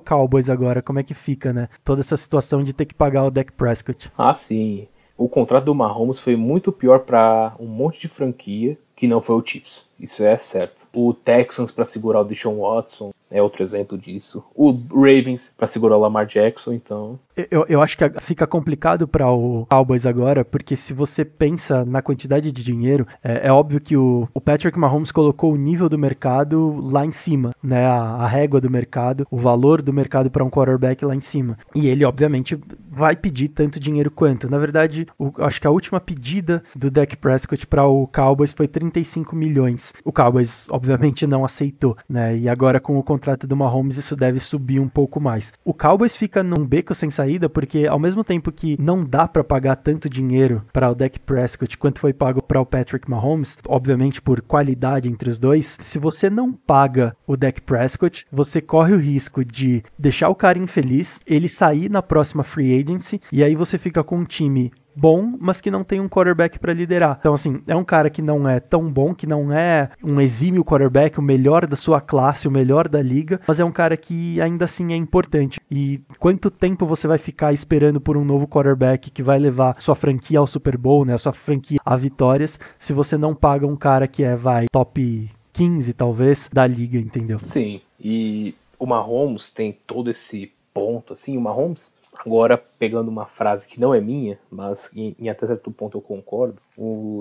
Cowboys agora? Como é que fica, né? Toda essa situação de ter que pagar o Dak Prescott.
Ah, sim. o contrato do Mahomes foi muito pior para um monte de franquia que não foi o Chiefs. Isso é certo. O Texans para segurar o Deshaun Watson é outro exemplo disso. O Ravens para segurar o Lamar Jackson, então.
Eu, eu acho que fica complicado para o Cowboys agora, porque se você pensa na quantidade de dinheiro, é, é óbvio que o, o, Patrick Mahomes colocou o nível do mercado lá em cima, né? A, a régua do mercado, o valor do mercado para um quarterback lá em cima. E ele, obviamente, vai pedir tanto dinheiro quanto. Na verdade, o, acho que a última pedida do Dak Prescott para o Cowboys foi 35 milhões. O Cowboys, obviamente, não aceitou, né? E agora com o contrato do Mahomes, isso deve subir um pouco mais. O Cowboys fica num beco sem saída porque, ao mesmo tempo que não dá para pagar tanto dinheiro para o Dak Prescott quanto foi pago para o Patrick Mahomes, obviamente por qualidade entre os dois, se você não paga o Dak Prescott, você corre o risco de deixar o cara infeliz, ele sair na próxima free agency e aí você fica com um time bom, mas que não tem um quarterback para liderar. Então, assim, é um cara que não é tão bom, que não é um exímio quarterback, o melhor da sua classe, o melhor da liga, mas é um cara que ainda assim é importante. E quanto tempo você vai ficar esperando por um novo quarterback que vai levar sua franquia ao Super Bowl, né, sua franquia a vitórias, se você não paga um cara que é, vai, top 15 talvez da liga, entendeu?
Sim. E o Mahomes tem todo esse ponto, assim, o Mahomes Agora, pegando uma frase que não é minha, mas em, em até certo ponto eu concordo,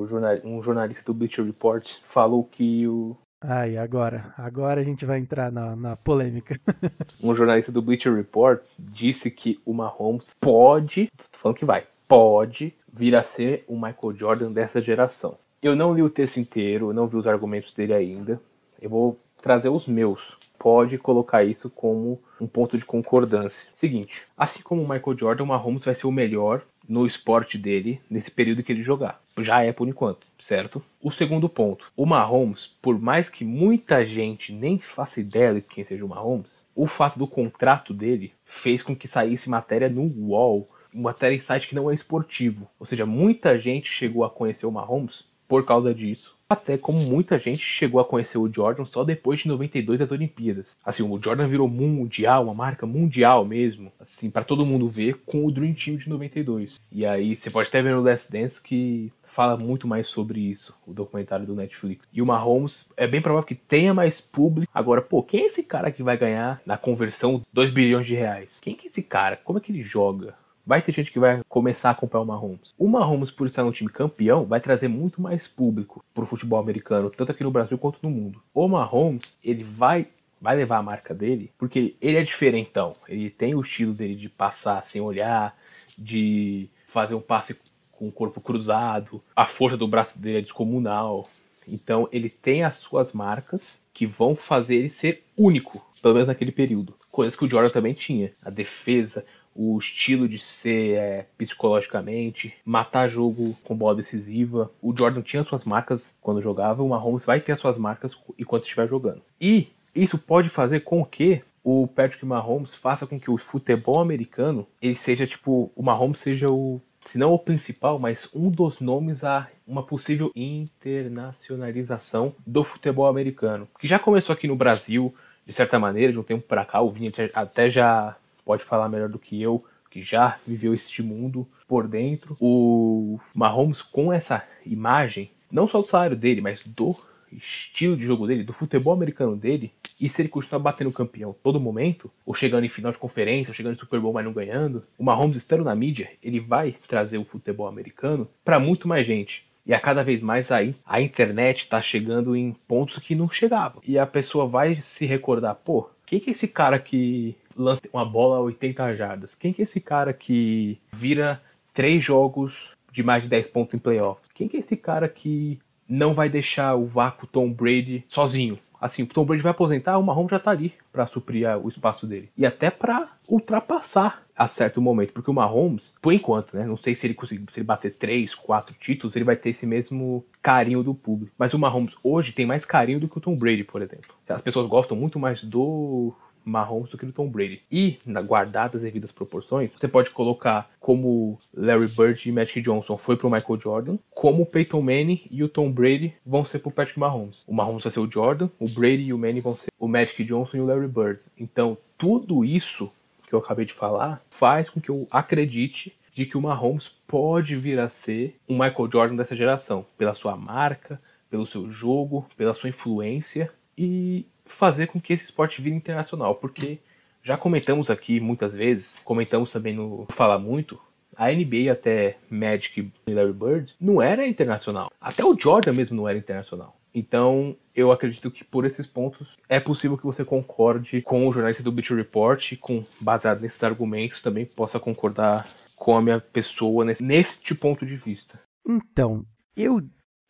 jornal, um jornalista do Bleacher Report falou que o.
Ai, agora. Agora a gente vai entrar na, na polêmica.
um jornalista do Bleacher Report disse que o Mahomes pode, tô falando que vai, pode vir a ser o Michael Jordan dessa geração. Eu não li o texto inteiro, eu não vi os argumentos dele ainda. Eu vou trazer os meus pode colocar isso como um ponto de concordância. Seguinte, assim como o Michael Jordan, o Mahomes vai ser o melhor no esporte dele nesse período que ele jogar. Já é por enquanto, certo? O segundo ponto, o Mahomes, por mais que muita gente nem faça ideia de quem seja o Mahomes, o fato do contrato dele fez com que saísse matéria no UOL, matéria em site que não é esportivo. Ou seja, muita gente chegou a conhecer o Mahomes por causa disso. Até como muita gente chegou a conhecer o Jordan só depois de 92 das Olimpíadas. Assim, o Jordan virou mundial, uma marca mundial mesmo, assim, para todo mundo ver com o Dream Team de 92. E aí você pode até ver no Last Dance que fala muito mais sobre isso, o documentário do Netflix. E o Mahomes é bem provável que tenha mais público. Agora, pô, quem é esse cara que vai ganhar na conversão 2 bilhões de reais? Quem que é esse cara? Como é que ele joga? Vai ter gente que vai começar a acompanhar o Mahomes. O Mahomes, por estar no time campeão, vai trazer muito mais público pro futebol americano, tanto aqui no Brasil quanto no mundo. O Mahomes, ele vai vai levar a marca dele, porque ele é diferentão. Ele tem o estilo dele de passar sem olhar, de fazer um passe com o corpo cruzado, a força do braço dele é descomunal. Então ele tem as suas marcas que vão fazer ele ser único, pelo menos naquele período. Coisas que o Jordan também tinha. A defesa, o estilo de ser é, psicologicamente, matar jogo com bola decisiva. O Jordan tinha suas marcas quando jogava, o Mahomes vai ter as suas marcas enquanto estiver jogando. E isso pode fazer com que o Patrick Mahomes faça com que o futebol americano ele seja tipo o Mahomes seja o se não o principal, mas um dos nomes a uma possível internacionalização do futebol americano, que já começou aqui no Brasil de certa maneira de um tempo para cá, o Vini até já pode falar melhor do que eu, que já viveu este mundo por dentro. O Mahomes, com essa imagem, não só do salário dele, mas do estilo de jogo dele, do futebol americano dele, e se ele continuar batendo campeão todo momento, ou chegando em final de conferência, ou chegando em Super Bowl, mas não ganhando, o Mahomes estando na mídia, ele vai trazer o futebol americano para muito mais gente. E a cada vez mais aí a internet está chegando em pontos que não chegavam. E a pessoa vai se recordar, pô, quem que é esse cara que lança uma bola a 80 jardas? Quem que é esse cara que vira três jogos de mais de 10 pontos em playoffs? Quem que é esse cara que não vai deixar o vácuo Tom Brady sozinho? Assim, o Tom Brady vai aposentar, o Mahomes já tá ali para suprir o espaço dele. E até para ultrapassar a certo momento, porque o Mahomes, por enquanto, né, não sei se ele conseguir, se ele bater três, quatro títulos, ele vai ter esse mesmo carinho do público. Mas o Mahomes hoje tem mais carinho do que o Tom Brady, por exemplo. As pessoas gostam muito mais do Mahomes do que do Tom Brady. E, na, guardadas as devidas proporções, você pode colocar como Larry Bird e Magic Johnson foi pro Michael Jordan, como o Peyton Manning e o Tom Brady vão ser pro Patrick Mahomes. O Mahomes vai ser o Jordan, o Brady e o Manning vão ser o Magic Johnson e o Larry Bird. Então, tudo isso que eu acabei de falar faz com que eu acredite de que o Mahomes pode vir a ser um Michael Jordan dessa geração, pela sua marca, pelo seu jogo, pela sua influência e fazer com que esse esporte vire internacional, porque já comentamos aqui muitas vezes, comentamos também no Fala Muito, a NBA até Magic e Larry Bird não era internacional. Até o Jordan mesmo não era internacional. Então, eu acredito que por esses pontos é possível que você concorde com o jornalista do Beat Report e com baseado nesses argumentos também possa concordar com a minha pessoa nesse, neste ponto de vista.
Então, eu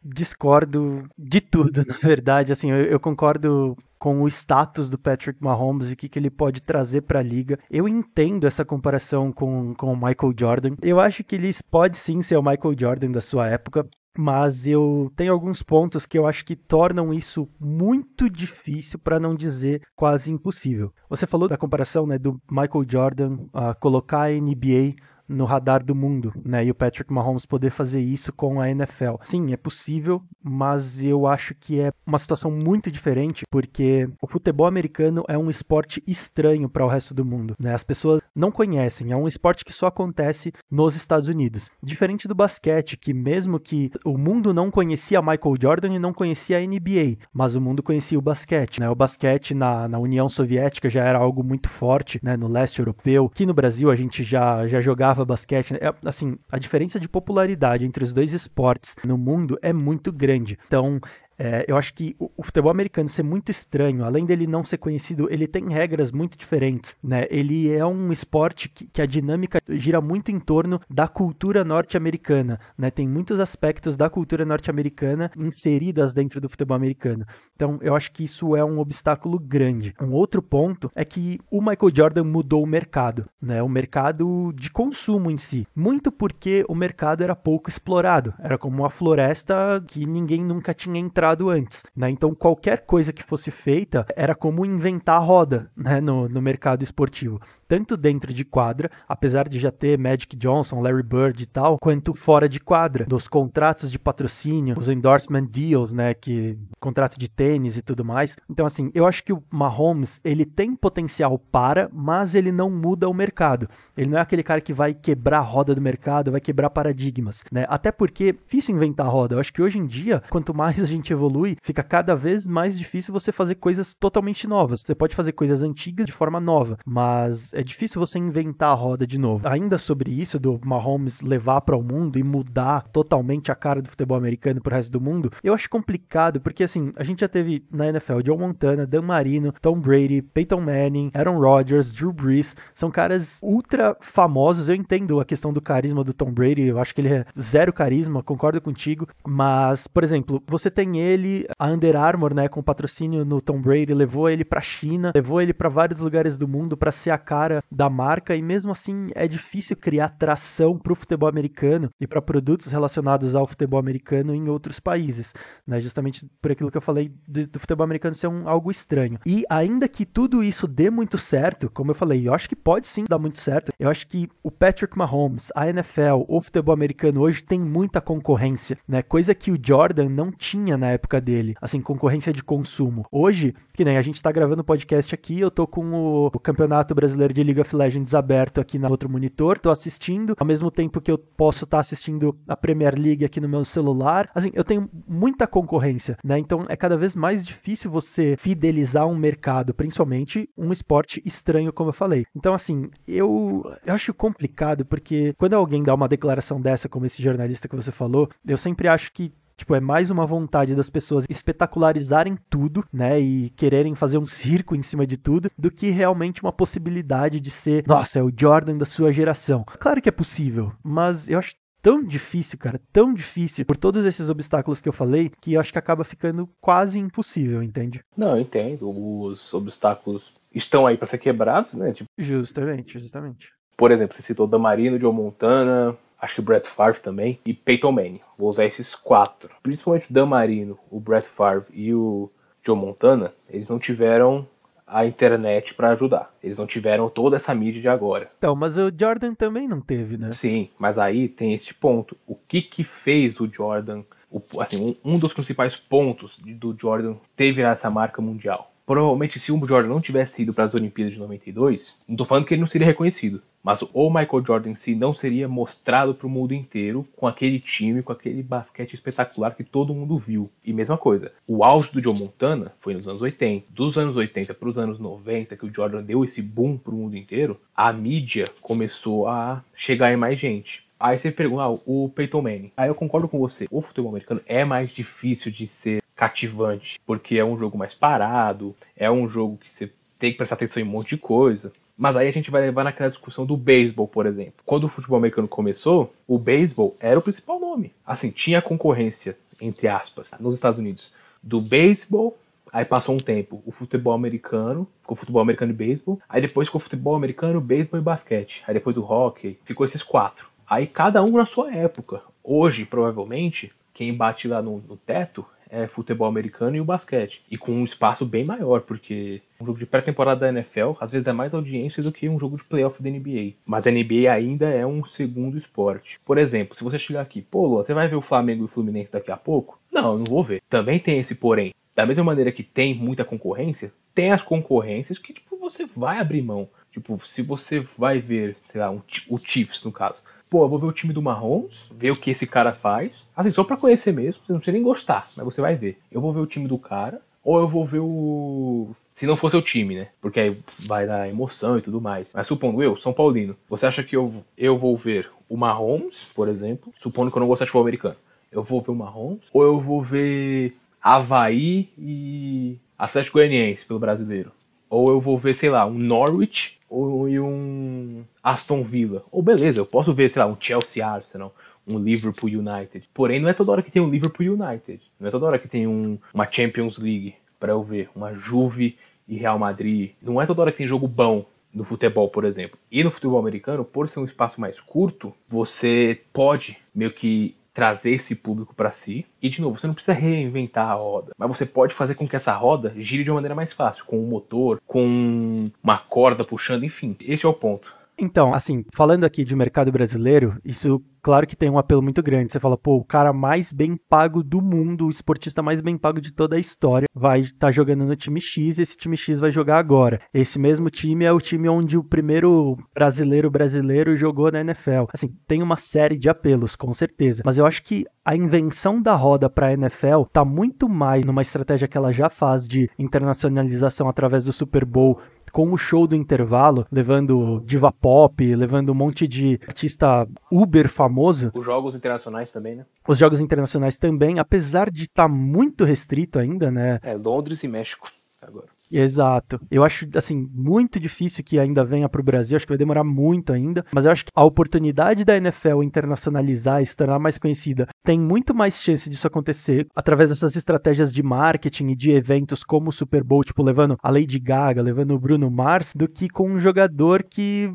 discordo de tudo, na verdade. Assim, eu, eu concordo com o status do Patrick Mahomes e o que, que ele pode trazer para a liga. Eu entendo essa comparação com, com o Michael Jordan. Eu acho que ele pode sim ser o Michael Jordan da sua época. Mas eu tenho alguns pontos que eu acho que tornam isso muito difícil, para não dizer quase impossível. Você falou da comparação né, do Michael Jordan uh, colocar a NBA no radar do mundo, né? E o Patrick Mahomes poder fazer isso com a NFL. Sim, é possível, mas eu acho que é uma situação muito diferente, porque o futebol americano é um esporte estranho para o resto do mundo, né? As pessoas não conhecem, é um esporte que só acontece nos Estados Unidos. Diferente do basquete, que mesmo que o mundo não conhecia Michael Jordan e não conhecia a NBA, mas o mundo conhecia o basquete, né? O basquete na, na União Soviética já era algo muito forte, né? No leste europeu. Aqui no Brasil a gente já, já jogava jogava basquete. Né? É, assim, a diferença de popularidade entre os dois esportes no mundo é muito grande. Então, é, eu acho que o, o, futebol americano ser muito estranho, além dele não ser conhecido, ele tem regras muito diferentes, né? Ele é um esporte que, que a dinâmica gira muito em torno da cultura norte-americana, né? Tem muitos aspectos da cultura norte-americana inseridas dentro do futebol americano. Então, eu acho que isso é um obstáculo grande. Um outro ponto é que o Michael Jordan mudou o mercado, né? O mercado de consumo em si, muito porque o mercado era pouco explorado, era como uma floresta que ninguém nunca tinha entrado antes, né? Então qualquer coisa que fosse feita era como inventar a roda, né, no, no mercado esportivo tanto dentro de quadra, apesar de já ter Magic Johnson, Larry Bird e tal, quanto fora de quadra, dos contratos de patrocínio, os endorsement deals, né, que contrato de tênis e tudo mais. Então assim, eu acho que o Mahomes, ele tem potencial para, mas ele não muda o mercado. Ele não é aquele cara que vai quebrar a roda do mercado, vai quebrar paradigmas, né? Até porque é difícil inventar a roda. Eu acho que hoje em dia, quanto mais a gente evolui, fica cada vez mais difícil você fazer coisas totalmente novas. Você pode fazer coisas antigas de forma nova, mas é difícil você inventar a roda de novo. Ainda sobre isso do Mahomes levar para o mundo e mudar totalmente a cara do futebol americano pro resto do mundo, eu acho complicado, porque assim, a gente já teve na NFL Joe Montana, Dan Marino, Tom Brady, Peyton Manning, Aaron Rodgers, Drew Brees, são caras ultra famosos. Eu entendo a questão do carisma do Tom Brady, eu acho que ele é zero carisma, concordo contigo, mas, por exemplo, você tem ele, a Under Armour, né, com patrocínio no Tom Brady, levou ele pra China, levou ele para vários lugares do mundo para ser a cara cara da marca e mesmo assim é difícil criar tração para o futebol americano e para produtos relacionados ao futebol americano em outros países, né? Justamente por aquilo que eu falei do, do futebol americano ser um, algo estranho. E ainda que tudo isso dê muito certo, como eu falei, eu acho que pode sim dar muito certo. Eu acho que o Patrick Mahomes, a NFL, o futebol americano hoje tem muita concorrência, né? Coisa que o Jordan não tinha na época dele, assim, concorrência de consumo. Hoje, que nem a gente tá gravando podcast aqui, eu tô com o, o Campeonato Brasileiro de League of Legends aberto aqui no outro monitor, tô assistindo, ao mesmo tempo que eu posso estar tá assistindo a Premier League aqui no meu celular. Assim, eu tenho muita concorrência, né? Então é cada vez mais difícil você fidelizar um mercado, principalmente um esporte estranho, como eu falei. Então, assim, eu, eu acho complicado porque quando alguém dá uma declaração dessa, como esse jornalista que você falou, eu sempre acho que Tipo, é mais uma vontade das pessoas espetacularizarem tudo, né? E quererem fazer um circo em cima de tudo, do que realmente uma possibilidade de ser, nossa, é o Jordan da sua geração. Claro que é possível, mas eu acho tão difícil, cara, tão difícil, por todos esses obstáculos que eu falei, que eu acho que acaba ficando quase impossível, entende?
Não, eu entendo. Os obstáculos estão aí para ser quebrados, né? Tipo...
Justamente, justamente.
Por exemplo, você citou Damarino, Joe Montana, acho que o Brett Favre também, e Peyton Manning. Vou usar esses quatro. Principalmente o Dan Marino, o Brett Favre e o Joe Montana, eles não tiveram a internet para ajudar. Eles não tiveram toda essa mídia de agora.
Então, mas o Jordan também não teve, né?
Sim, mas aí tem este ponto. O que que fez o Jordan, o, assim, um, um dos principais pontos do Jordan ter virado essa marca mundial? Provavelmente se o Jordan não tivesse ido para as Olimpíadas de 92, não tô falando que ele não seria reconhecido, mas o Michael Jordan em si não seria mostrado para o mundo inteiro com aquele time, com aquele basquete espetacular que todo mundo viu. E mesma coisa, o auge do Joe Montana foi nos anos 80. Dos anos 80 para os anos 90, que o Jordan deu esse boom para o mundo inteiro, a mídia começou a chegar em mais gente. Aí você pergunta, ah, o Peyton Manning. Aí eu concordo com você. O futebol americano é mais difícil de ser cativante, porque é um jogo mais parado, é um jogo que você tem que prestar atenção em um monte de coisa. Mas aí a gente vai levar naquela discussão do beisebol, por exemplo. Quando o futebol americano começou, o beisebol era o principal nome. Assim, tinha concorrência, entre aspas, nos Estados Unidos, do beisebol. Aí passou um tempo o futebol americano, o futebol americano e beisebol. Aí depois o futebol americano, beisebol e basquete. Aí depois o hockey. Ficou esses quatro. Aí cada um na sua época. Hoje, provavelmente, quem bate lá no, no teto é futebol americano e o basquete. E com um espaço bem maior, porque um jogo de pré-temporada da NFL às vezes dá mais audiência do que um jogo de playoff da NBA. Mas a NBA ainda é um segundo esporte. Por exemplo, se você chegar aqui, pô, Lua, você vai ver o Flamengo e o Fluminense daqui a pouco? Não, eu não vou ver. Também tem esse porém. Da mesma maneira que tem muita concorrência, tem as concorrências que, tipo, você vai abrir mão. Tipo, se você vai ver, sei lá, um, o Chiefs, no caso pô, eu vou ver o time do Mahomes, ver o que esse cara faz. Assim, só pra conhecer mesmo, você não precisa nem gostar, mas você vai ver. Eu vou ver o time do cara, ou eu vou ver o. Se não fosse o time, né? Porque aí vai dar emoção e tudo mais. Mas supondo eu, São Paulino, você acha que eu, eu vou ver o Mahomes, por exemplo, supondo que eu não gosto de futebol americano? Eu vou ver o Mahomes, ou eu vou ver Havaí e Atlético Goianiense pelo brasileiro? Ou eu vou ver, sei lá, um Norwich ou um Aston Villa. Ou beleza, eu posso ver, sei lá, um Chelsea Arsenal, um Liverpool United. Porém, não é toda hora que tem um Liverpool United. Não é toda hora que tem um, uma Champions League para eu ver, uma Juve e Real Madrid. Não é toda hora que tem jogo bom no futebol, por exemplo. E no futebol americano, por ser um espaço mais curto, você pode meio que trazer esse público para si. E de novo, você não precisa reinventar a roda, mas você pode fazer com que essa roda gire de uma maneira mais fácil, com um motor, com uma corda puxando, enfim. Esse é o ponto.
Então, assim, falando aqui de mercado brasileiro, isso claro que tem um apelo muito grande. Você fala, pô, o cara mais bem pago do mundo, o esportista mais bem pago de toda a história, vai estar tá jogando no time X e esse time X vai jogar agora. Esse mesmo time é o time onde o primeiro brasileiro brasileiro jogou na NFL. Assim, tem uma série de apelos, com certeza. Mas eu acho que a invenção da roda para a NFL tá muito mais numa estratégia que ela já faz de internacionalização através do Super Bowl com o show do intervalo, levando diva pop, levando um monte de artista uber famoso.
Os jogos internacionais também, né?
Os jogos internacionais também, apesar de estar tá muito restrito ainda, né?
É, Londres e México agora.
Exato. Eu acho, assim, muito difícil que ainda venha para o Brasil. Acho que vai demorar muito ainda. Mas eu acho que a oportunidade da NFL internacionalizar e se tornar mais conhecida tem muito mais chance disso acontecer através dessas estratégias de marketing e de eventos como o Super Bowl, tipo, levando a Lady Gaga, levando o Bruno Mars, do que com um jogador que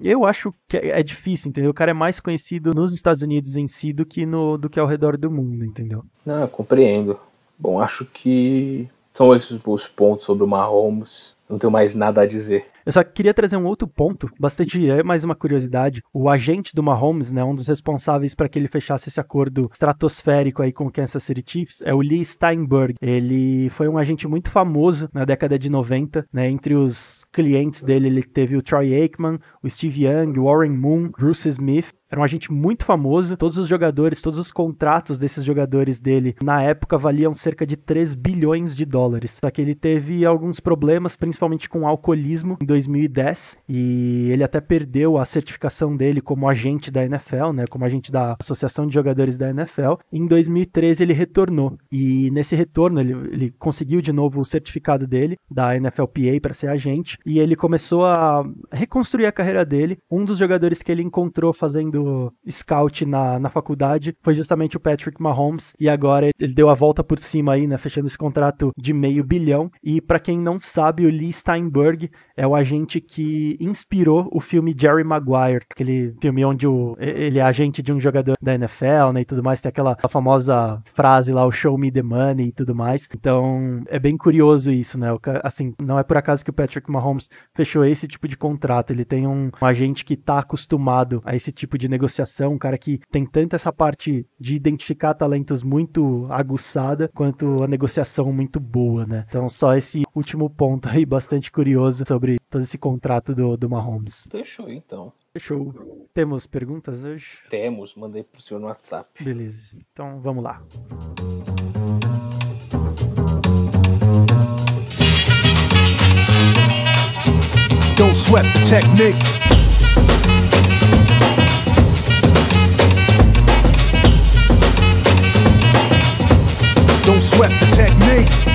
eu acho que é, é difícil, entendeu? O cara é mais conhecido nos Estados Unidos em si do que, no, do que ao redor do mundo, entendeu?
Não, eu compreendo. Bom, acho que são esses os pontos sobre o Mahomes. Não tenho mais nada a dizer.
Eu só queria trazer um outro ponto, bastante é mais uma curiosidade. O agente do Mahomes, né, um dos responsáveis para que ele fechasse esse acordo estratosférico aí com o Kansas City Chiefs, é o Lee Steinberg. Ele foi um agente muito famoso na década de 90, né, entre os clientes dele ele teve o Troy Aikman, o Steve Young, o Warren Moon, Bruce Smith era um agente muito famoso. Todos os jogadores, todos os contratos desses jogadores dele na época valiam cerca de 3 bilhões de dólares. Só que ele teve alguns problemas, principalmente com alcoolismo, em 2010. E ele até perdeu a certificação dele como agente da NFL, né? Como agente da Associação de Jogadores da NFL. Em 2013 ele retornou. E nesse retorno ele, ele conseguiu de novo o certificado dele da NFLPA para ser agente. E ele começou a reconstruir a carreira dele. Um dos jogadores que ele encontrou fazendo do scout na, na faculdade foi justamente o Patrick Mahomes e agora ele deu a volta por cima aí, né, fechando esse contrato de meio bilhão. E para quem não sabe, o Lee Steinberg é o agente que inspirou o filme Jerry Maguire, aquele filme onde o, ele é agente de um jogador da NFL, né, e tudo mais, tem aquela famosa frase lá, o show me the money e tudo mais. Então, é bem curioso isso, né? Assim, não é por acaso que o Patrick Mahomes fechou esse tipo de contrato, ele tem um, um agente que tá acostumado a esse tipo de de negociação, um cara que tem tanto essa parte de identificar talentos muito aguçada, quanto a negociação muito boa, né? Então, só esse último ponto aí, bastante curioso sobre todo esse contrato do, do Mahomes.
Fechou, então.
Fechou. Temos perguntas hoje?
Temos, mandei pro senhor no WhatsApp.
Beleza, então vamos lá. Don't sweat the technique. Don't sweat the technique.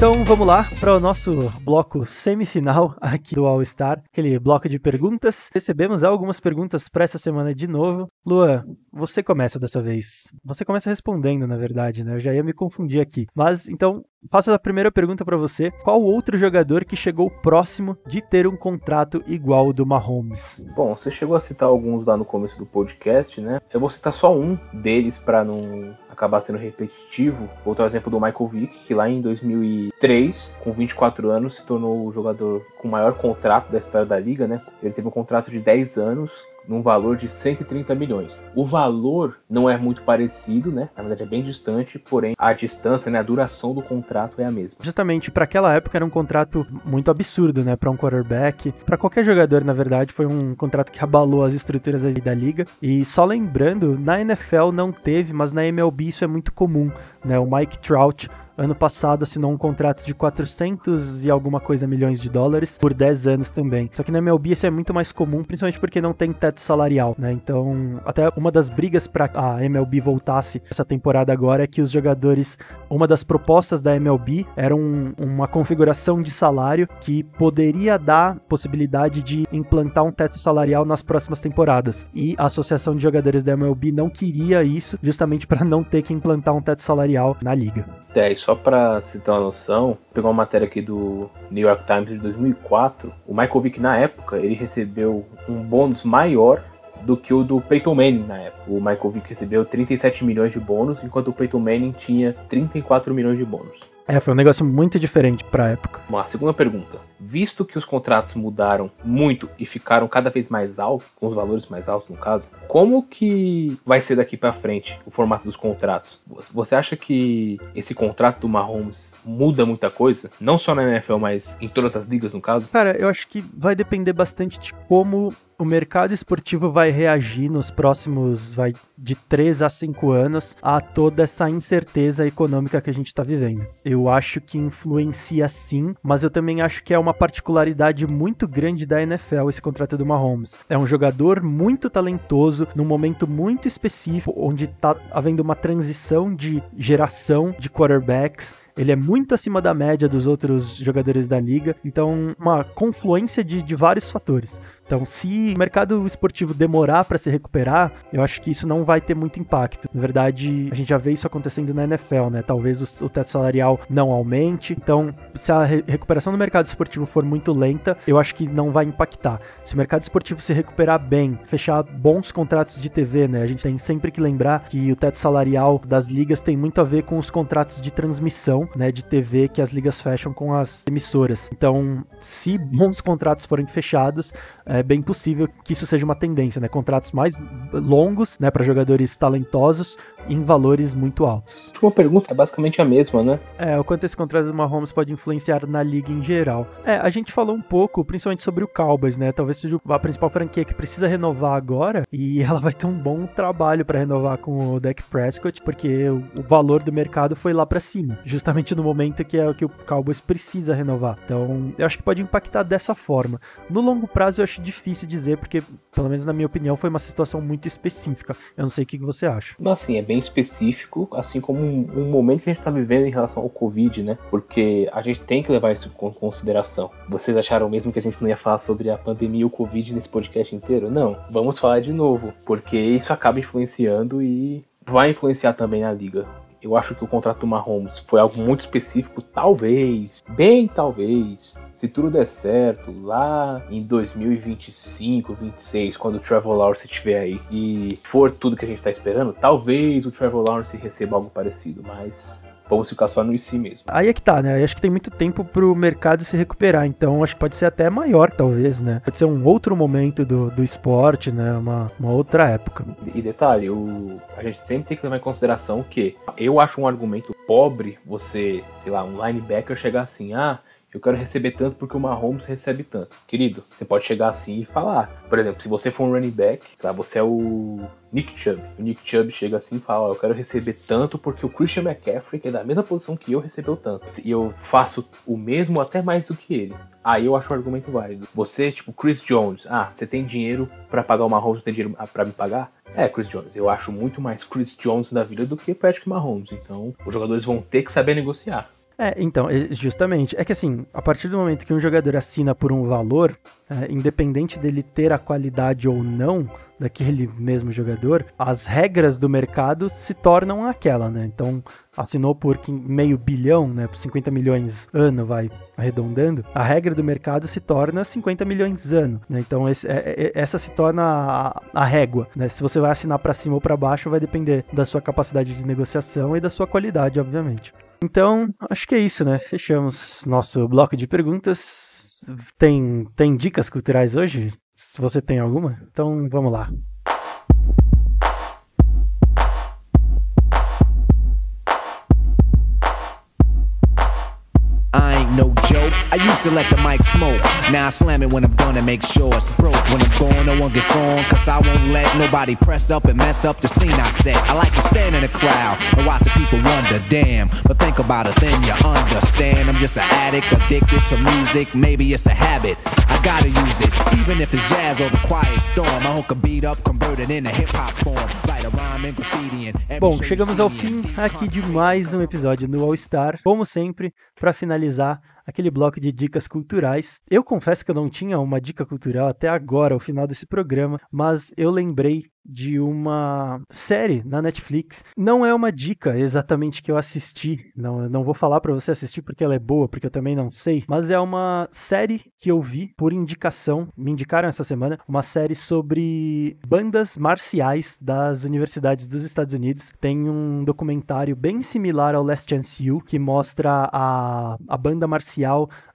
Então vamos lá para o nosso bloco semifinal aqui do All Star, aquele bloco de perguntas. Recebemos algumas perguntas para essa semana de novo. Luan, você começa dessa vez. Você começa respondendo, na verdade, né? Eu já ia me confundir aqui. Mas então, faço a primeira pergunta para você. Qual outro jogador que chegou próximo de ter um contrato igual ao do Mahomes?
Bom, você chegou a citar alguns lá no começo do podcast, né? Eu vou citar só um deles para não acabar sendo repetitivo. Vou o exemplo do Michael Vick, que lá em 2003, com 24 anos, se tornou o jogador com o maior contrato da história da liga, né? Ele teve um contrato de 10 anos num valor de 130 milhões. O valor não é muito parecido, né? Na verdade é bem distante, porém a distância, né, a duração do contrato é a mesma.
Justamente para aquela época era um contrato muito absurdo, né, para um quarterback, para qualquer jogador, na verdade, foi um contrato que abalou as estruturas da liga. E só lembrando, na NFL não teve, mas na MLB isso é muito comum, né? O Mike Trout ano passado assinou um contrato de 400 e alguma coisa milhões de dólares por 10 anos também. Só que na MLB isso é muito mais comum, principalmente porque não tem teto salarial, né? Então, até uma das brigas para a MLB voltasse essa temporada agora é que os jogadores, uma das propostas da MLB era um, uma configuração de salário que poderia dar possibilidade de implantar um teto salarial nas próximas temporadas. E a Associação de Jogadores da MLB não queria isso, justamente para não ter que implantar um teto salarial na liga.
É, e só para você ter uma noção, pegar uma matéria aqui do New York Times de 2004, o Michael Vick na época, ele recebeu um bônus maior do que o do Peyton Manning na época. O Michael Vick recebeu 37 milhões de bônus, enquanto o Peyton Manning tinha 34 milhões de bônus.
É, foi um negócio muito diferente para a época.
Uma segunda pergunta. Visto que os contratos mudaram muito e ficaram cada vez mais altos, com os valores mais altos no caso, como que vai ser daqui para frente o formato dos contratos? Você acha que esse contrato do Mahomes muda muita coisa? Não só na NFL, mas em todas as ligas no caso?
Cara, eu acho que vai depender bastante de como o mercado esportivo vai reagir nos próximos, vai de 3 a 5 anos a toda essa incerteza econômica que a gente está vivendo. Eu acho que influencia sim, mas eu também acho que é uma particularidade muito grande da NFL esse contrato do Mahomes. É um jogador muito talentoso, num momento muito específico, onde está havendo uma transição de geração de quarterbacks ele é muito acima da média dos outros jogadores da liga, então uma confluência de, de vários fatores. Então, se o mercado esportivo demorar para se recuperar, eu acho que isso não vai ter muito impacto. Na verdade, a gente já vê isso acontecendo na NFL, né? Talvez o, o teto salarial não aumente. Então, se a re recuperação do mercado esportivo for muito lenta, eu acho que não vai impactar. Se o mercado esportivo se recuperar bem, fechar bons contratos de TV, né? A gente tem sempre que lembrar que o teto salarial das ligas tem muito a ver com os contratos de transmissão, né, de TV que as ligas fecham com as emissoras. Então, se bons contratos forem fechados, é, bem possível que isso seja uma tendência, né? Contratos mais longos, né, para jogadores talentosos em valores muito altos.
Uma pergunta é basicamente a mesma, né?
É, o quanto esse contrato do Mahomes pode influenciar na liga em geral. É, a gente falou um pouco, principalmente sobre o Cowboys, né? Talvez seja a principal franquia que precisa renovar agora e ela vai ter um bom trabalho para renovar com o Dak Prescott, porque o, o valor do mercado foi lá para cima, justamente no momento que é o que o Cowboys precisa renovar. Então, eu acho que pode impactar dessa forma. No longo prazo, eu acho difícil dizer, porque, pelo menos na minha opinião, foi uma situação muito específica. Eu não sei o que você acha.
Assim, é bem específico, assim como um, um momento que a gente está vivendo em relação ao Covid, né? Porque a gente tem que levar isso em consideração. Vocês acharam mesmo que a gente não ia falar sobre a pandemia e o Covid nesse podcast inteiro? Não. Vamos falar de novo, porque isso acaba influenciando e vai influenciar também a liga. Eu acho que o contrato do Mahomes foi algo muito específico, talvez, bem talvez, se tudo der certo, lá em 2025, 26, quando o Trevor Lawrence estiver aí e for tudo que a gente tá esperando, talvez o Trevor Lawrence receba algo parecido, mas vamos ficar só no IC mesmo.
Aí é que tá, né? Acho que tem muito tempo pro mercado se recuperar, então acho que pode ser até maior, talvez, né? Pode ser um outro momento do, do esporte, né? Uma, uma outra época.
E detalhe, o, a gente sempre tem que levar em consideração que eu acho um argumento pobre você, sei lá, um linebacker chegar assim, ah, eu quero receber tanto porque o Mahomes recebe tanto. Querido, você pode chegar assim e falar. Por exemplo, se você for um running back, tá, você é o Nick Chubb. O Nick Chubb chega assim e fala, eu quero receber tanto porque o Christian McCaffrey, que é da mesma posição que eu, recebeu tanto. E eu faço o mesmo até mais do que ele. Aí eu acho o argumento válido. Você, tipo, Chris Jones, ah, você tem dinheiro para pagar o Mahomes, você tem dinheiro para me pagar? É, Chris Jones. Eu acho muito mais Chris Jones da vida do que Patrick Mahomes. Então, os jogadores vão ter que saber negociar.
É, então, justamente. É que assim, a partir do momento que um jogador assina por um valor, é, independente dele ter a qualidade ou não daquele mesmo jogador, as regras do mercado se tornam aquela, né? Então, assinou por meio bilhão, né? Por 50 milhões ano, vai arredondando, a regra do mercado se torna 50 milhões ano, né? Então, esse, é, é, essa se torna a, a régua, né? Se você vai assinar para cima ou para baixo, vai depender da sua capacidade de negociação e da sua qualidade, obviamente. Então, acho que é isso, né? Fechamos nosso bloco de perguntas. Tem, tem dicas culturais hoje? Se você tem alguma, então vamos lá. No joke. I used to let the mic smoke. Now I slam it when I'm done and make sure it's broke. When I'm gone, no one gets on. Cause I won't let nobody press up and mess up the scene I set. I like to stand in the crowd and watch the people wonder, damn. But think about it, then you understand. I'm just an addict, addicted to music. Maybe it's a habit. I gotta use it. Even if it's jazz or the quiet storm. I hook a beat up, convert it into hip hop form. Write a rhyme and graffiti and Bom, chegamos ao fim aqui de mais um episódio no All Star. Como sempre, para finalizar, aquele bloco de dicas culturais. Eu confesso que eu não tinha uma dica cultural até agora, ao final desse programa, mas eu lembrei de uma série na Netflix. Não é uma dica exatamente que eu assisti, não, não vou falar para você assistir porque ela é boa, porque eu também não sei, mas é uma série que eu vi por indicação, me indicaram essa semana, uma série sobre bandas marciais das universidades dos Estados Unidos. Tem um documentário bem similar ao Last Chance U, que mostra a, a banda marcial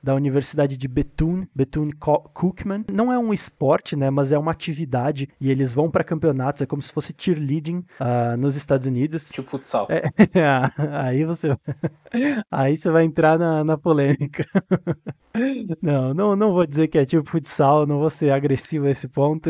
da Universidade de Bethune, Bethune Cookman. Não é um esporte, né, mas é uma atividade e eles vão para campeonatos, é como se fosse cheerleading uh, nos Estados Unidos.
Tipo futsal.
É, aí você aí você vai entrar na, na polêmica. não, não, não vou dizer que é tipo futsal, não vou ser agressivo a esse ponto,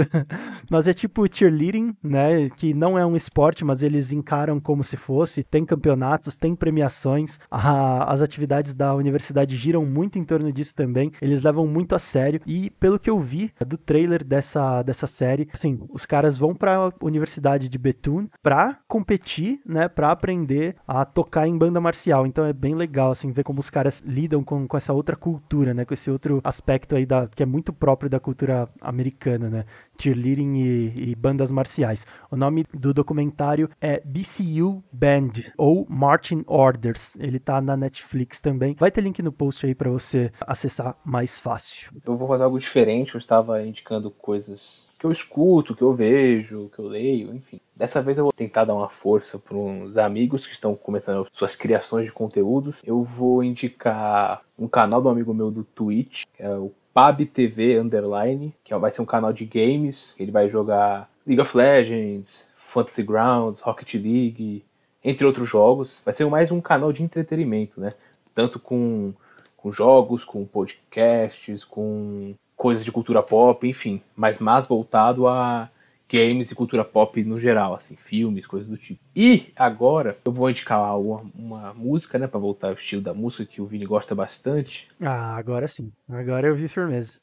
mas é tipo cheerleading, né, que não é um esporte, mas eles encaram como se fosse, tem campeonatos, tem premiações, a, as atividades da universidade giram muito em torno disso também. Eles levam muito a sério e pelo que eu vi do trailer dessa, dessa série, assim, os caras vão para a Universidade de Bethune para competir, né, para aprender a tocar em banda marcial. Então é bem legal assim ver como os caras lidam com, com essa outra cultura, né, com esse outro aspecto aí da que é muito próprio da cultura americana, né? Cheerleading e, e, bandas marciais. O nome do documentário é BCU Band ou Marching Orders. Ele tá na Netflix também. Vai ter link no post aí para você acessar mais fácil.
Eu vou fazer algo diferente. Eu estava indicando coisas que eu escuto, que eu vejo, que eu leio, enfim. Dessa vez eu vou tentar dar uma força para uns amigos que estão começando suas criações de conteúdos. Eu vou indicar um canal do amigo meu do Twitch, que é o Pab TV Underline, que vai ser um canal de games. Ele vai jogar League of Legends, Fantasy Grounds, Rocket League, entre outros jogos. Vai ser mais um canal de entretenimento, né? Tanto com, com jogos, com podcasts, com coisas de cultura pop, enfim, mas mais voltado a games e cultura pop no geral, assim, filmes, coisas do tipo. E agora eu vou indicar uma, uma música, né, para voltar ao estilo da música que o Vini gosta bastante.
Ah, agora sim. Agora eu vi firmeza.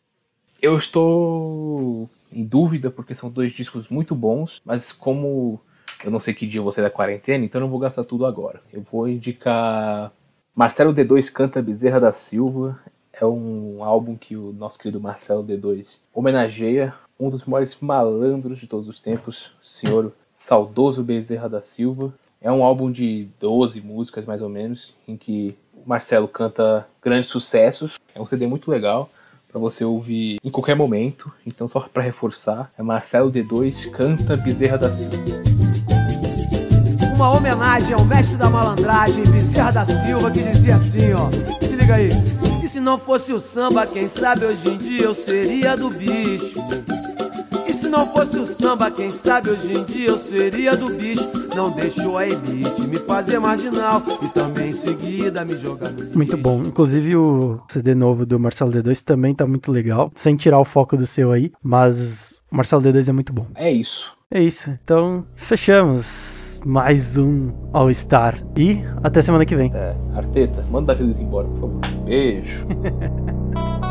Eu estou em dúvida porque são dois discos muito bons, mas como eu não sei que dia você é da quarentena, então eu não vou gastar tudo agora. Eu vou indicar Marcelo D2 canta Bezerra da Silva. É um álbum que o nosso querido Marcelo D2 homenageia um dos maiores malandros de todos os tempos, o senhor saudoso Bezerra da Silva. É um álbum de 12 músicas, mais ou menos, em que Marcelo canta grandes sucessos. É um CD muito legal para você ouvir em qualquer momento. Então, só para reforçar, é Marcelo D2 canta Bezerra da Silva.
uma homenagem ao mestre da malandragem, Bezerra da Silva, que dizia assim, ó. Se liga aí. E se não fosse o samba, quem sabe hoje em dia eu seria do bicho. Se não fosse o samba, quem sabe hoje em dia eu seria do bicho. Não deixou a elite me fazer marginal e também em seguida me jogar no lixo.
Muito bom. Inclusive o CD novo do Marcelo D2 também tá muito legal. Sem tirar o foco do seu aí, mas o Marcelo D2 é muito bom.
É isso.
É isso. Então, fechamos mais um All Star. E até semana que vem.
É, Arteta, manda a Luiz embora, por favor. Beijo.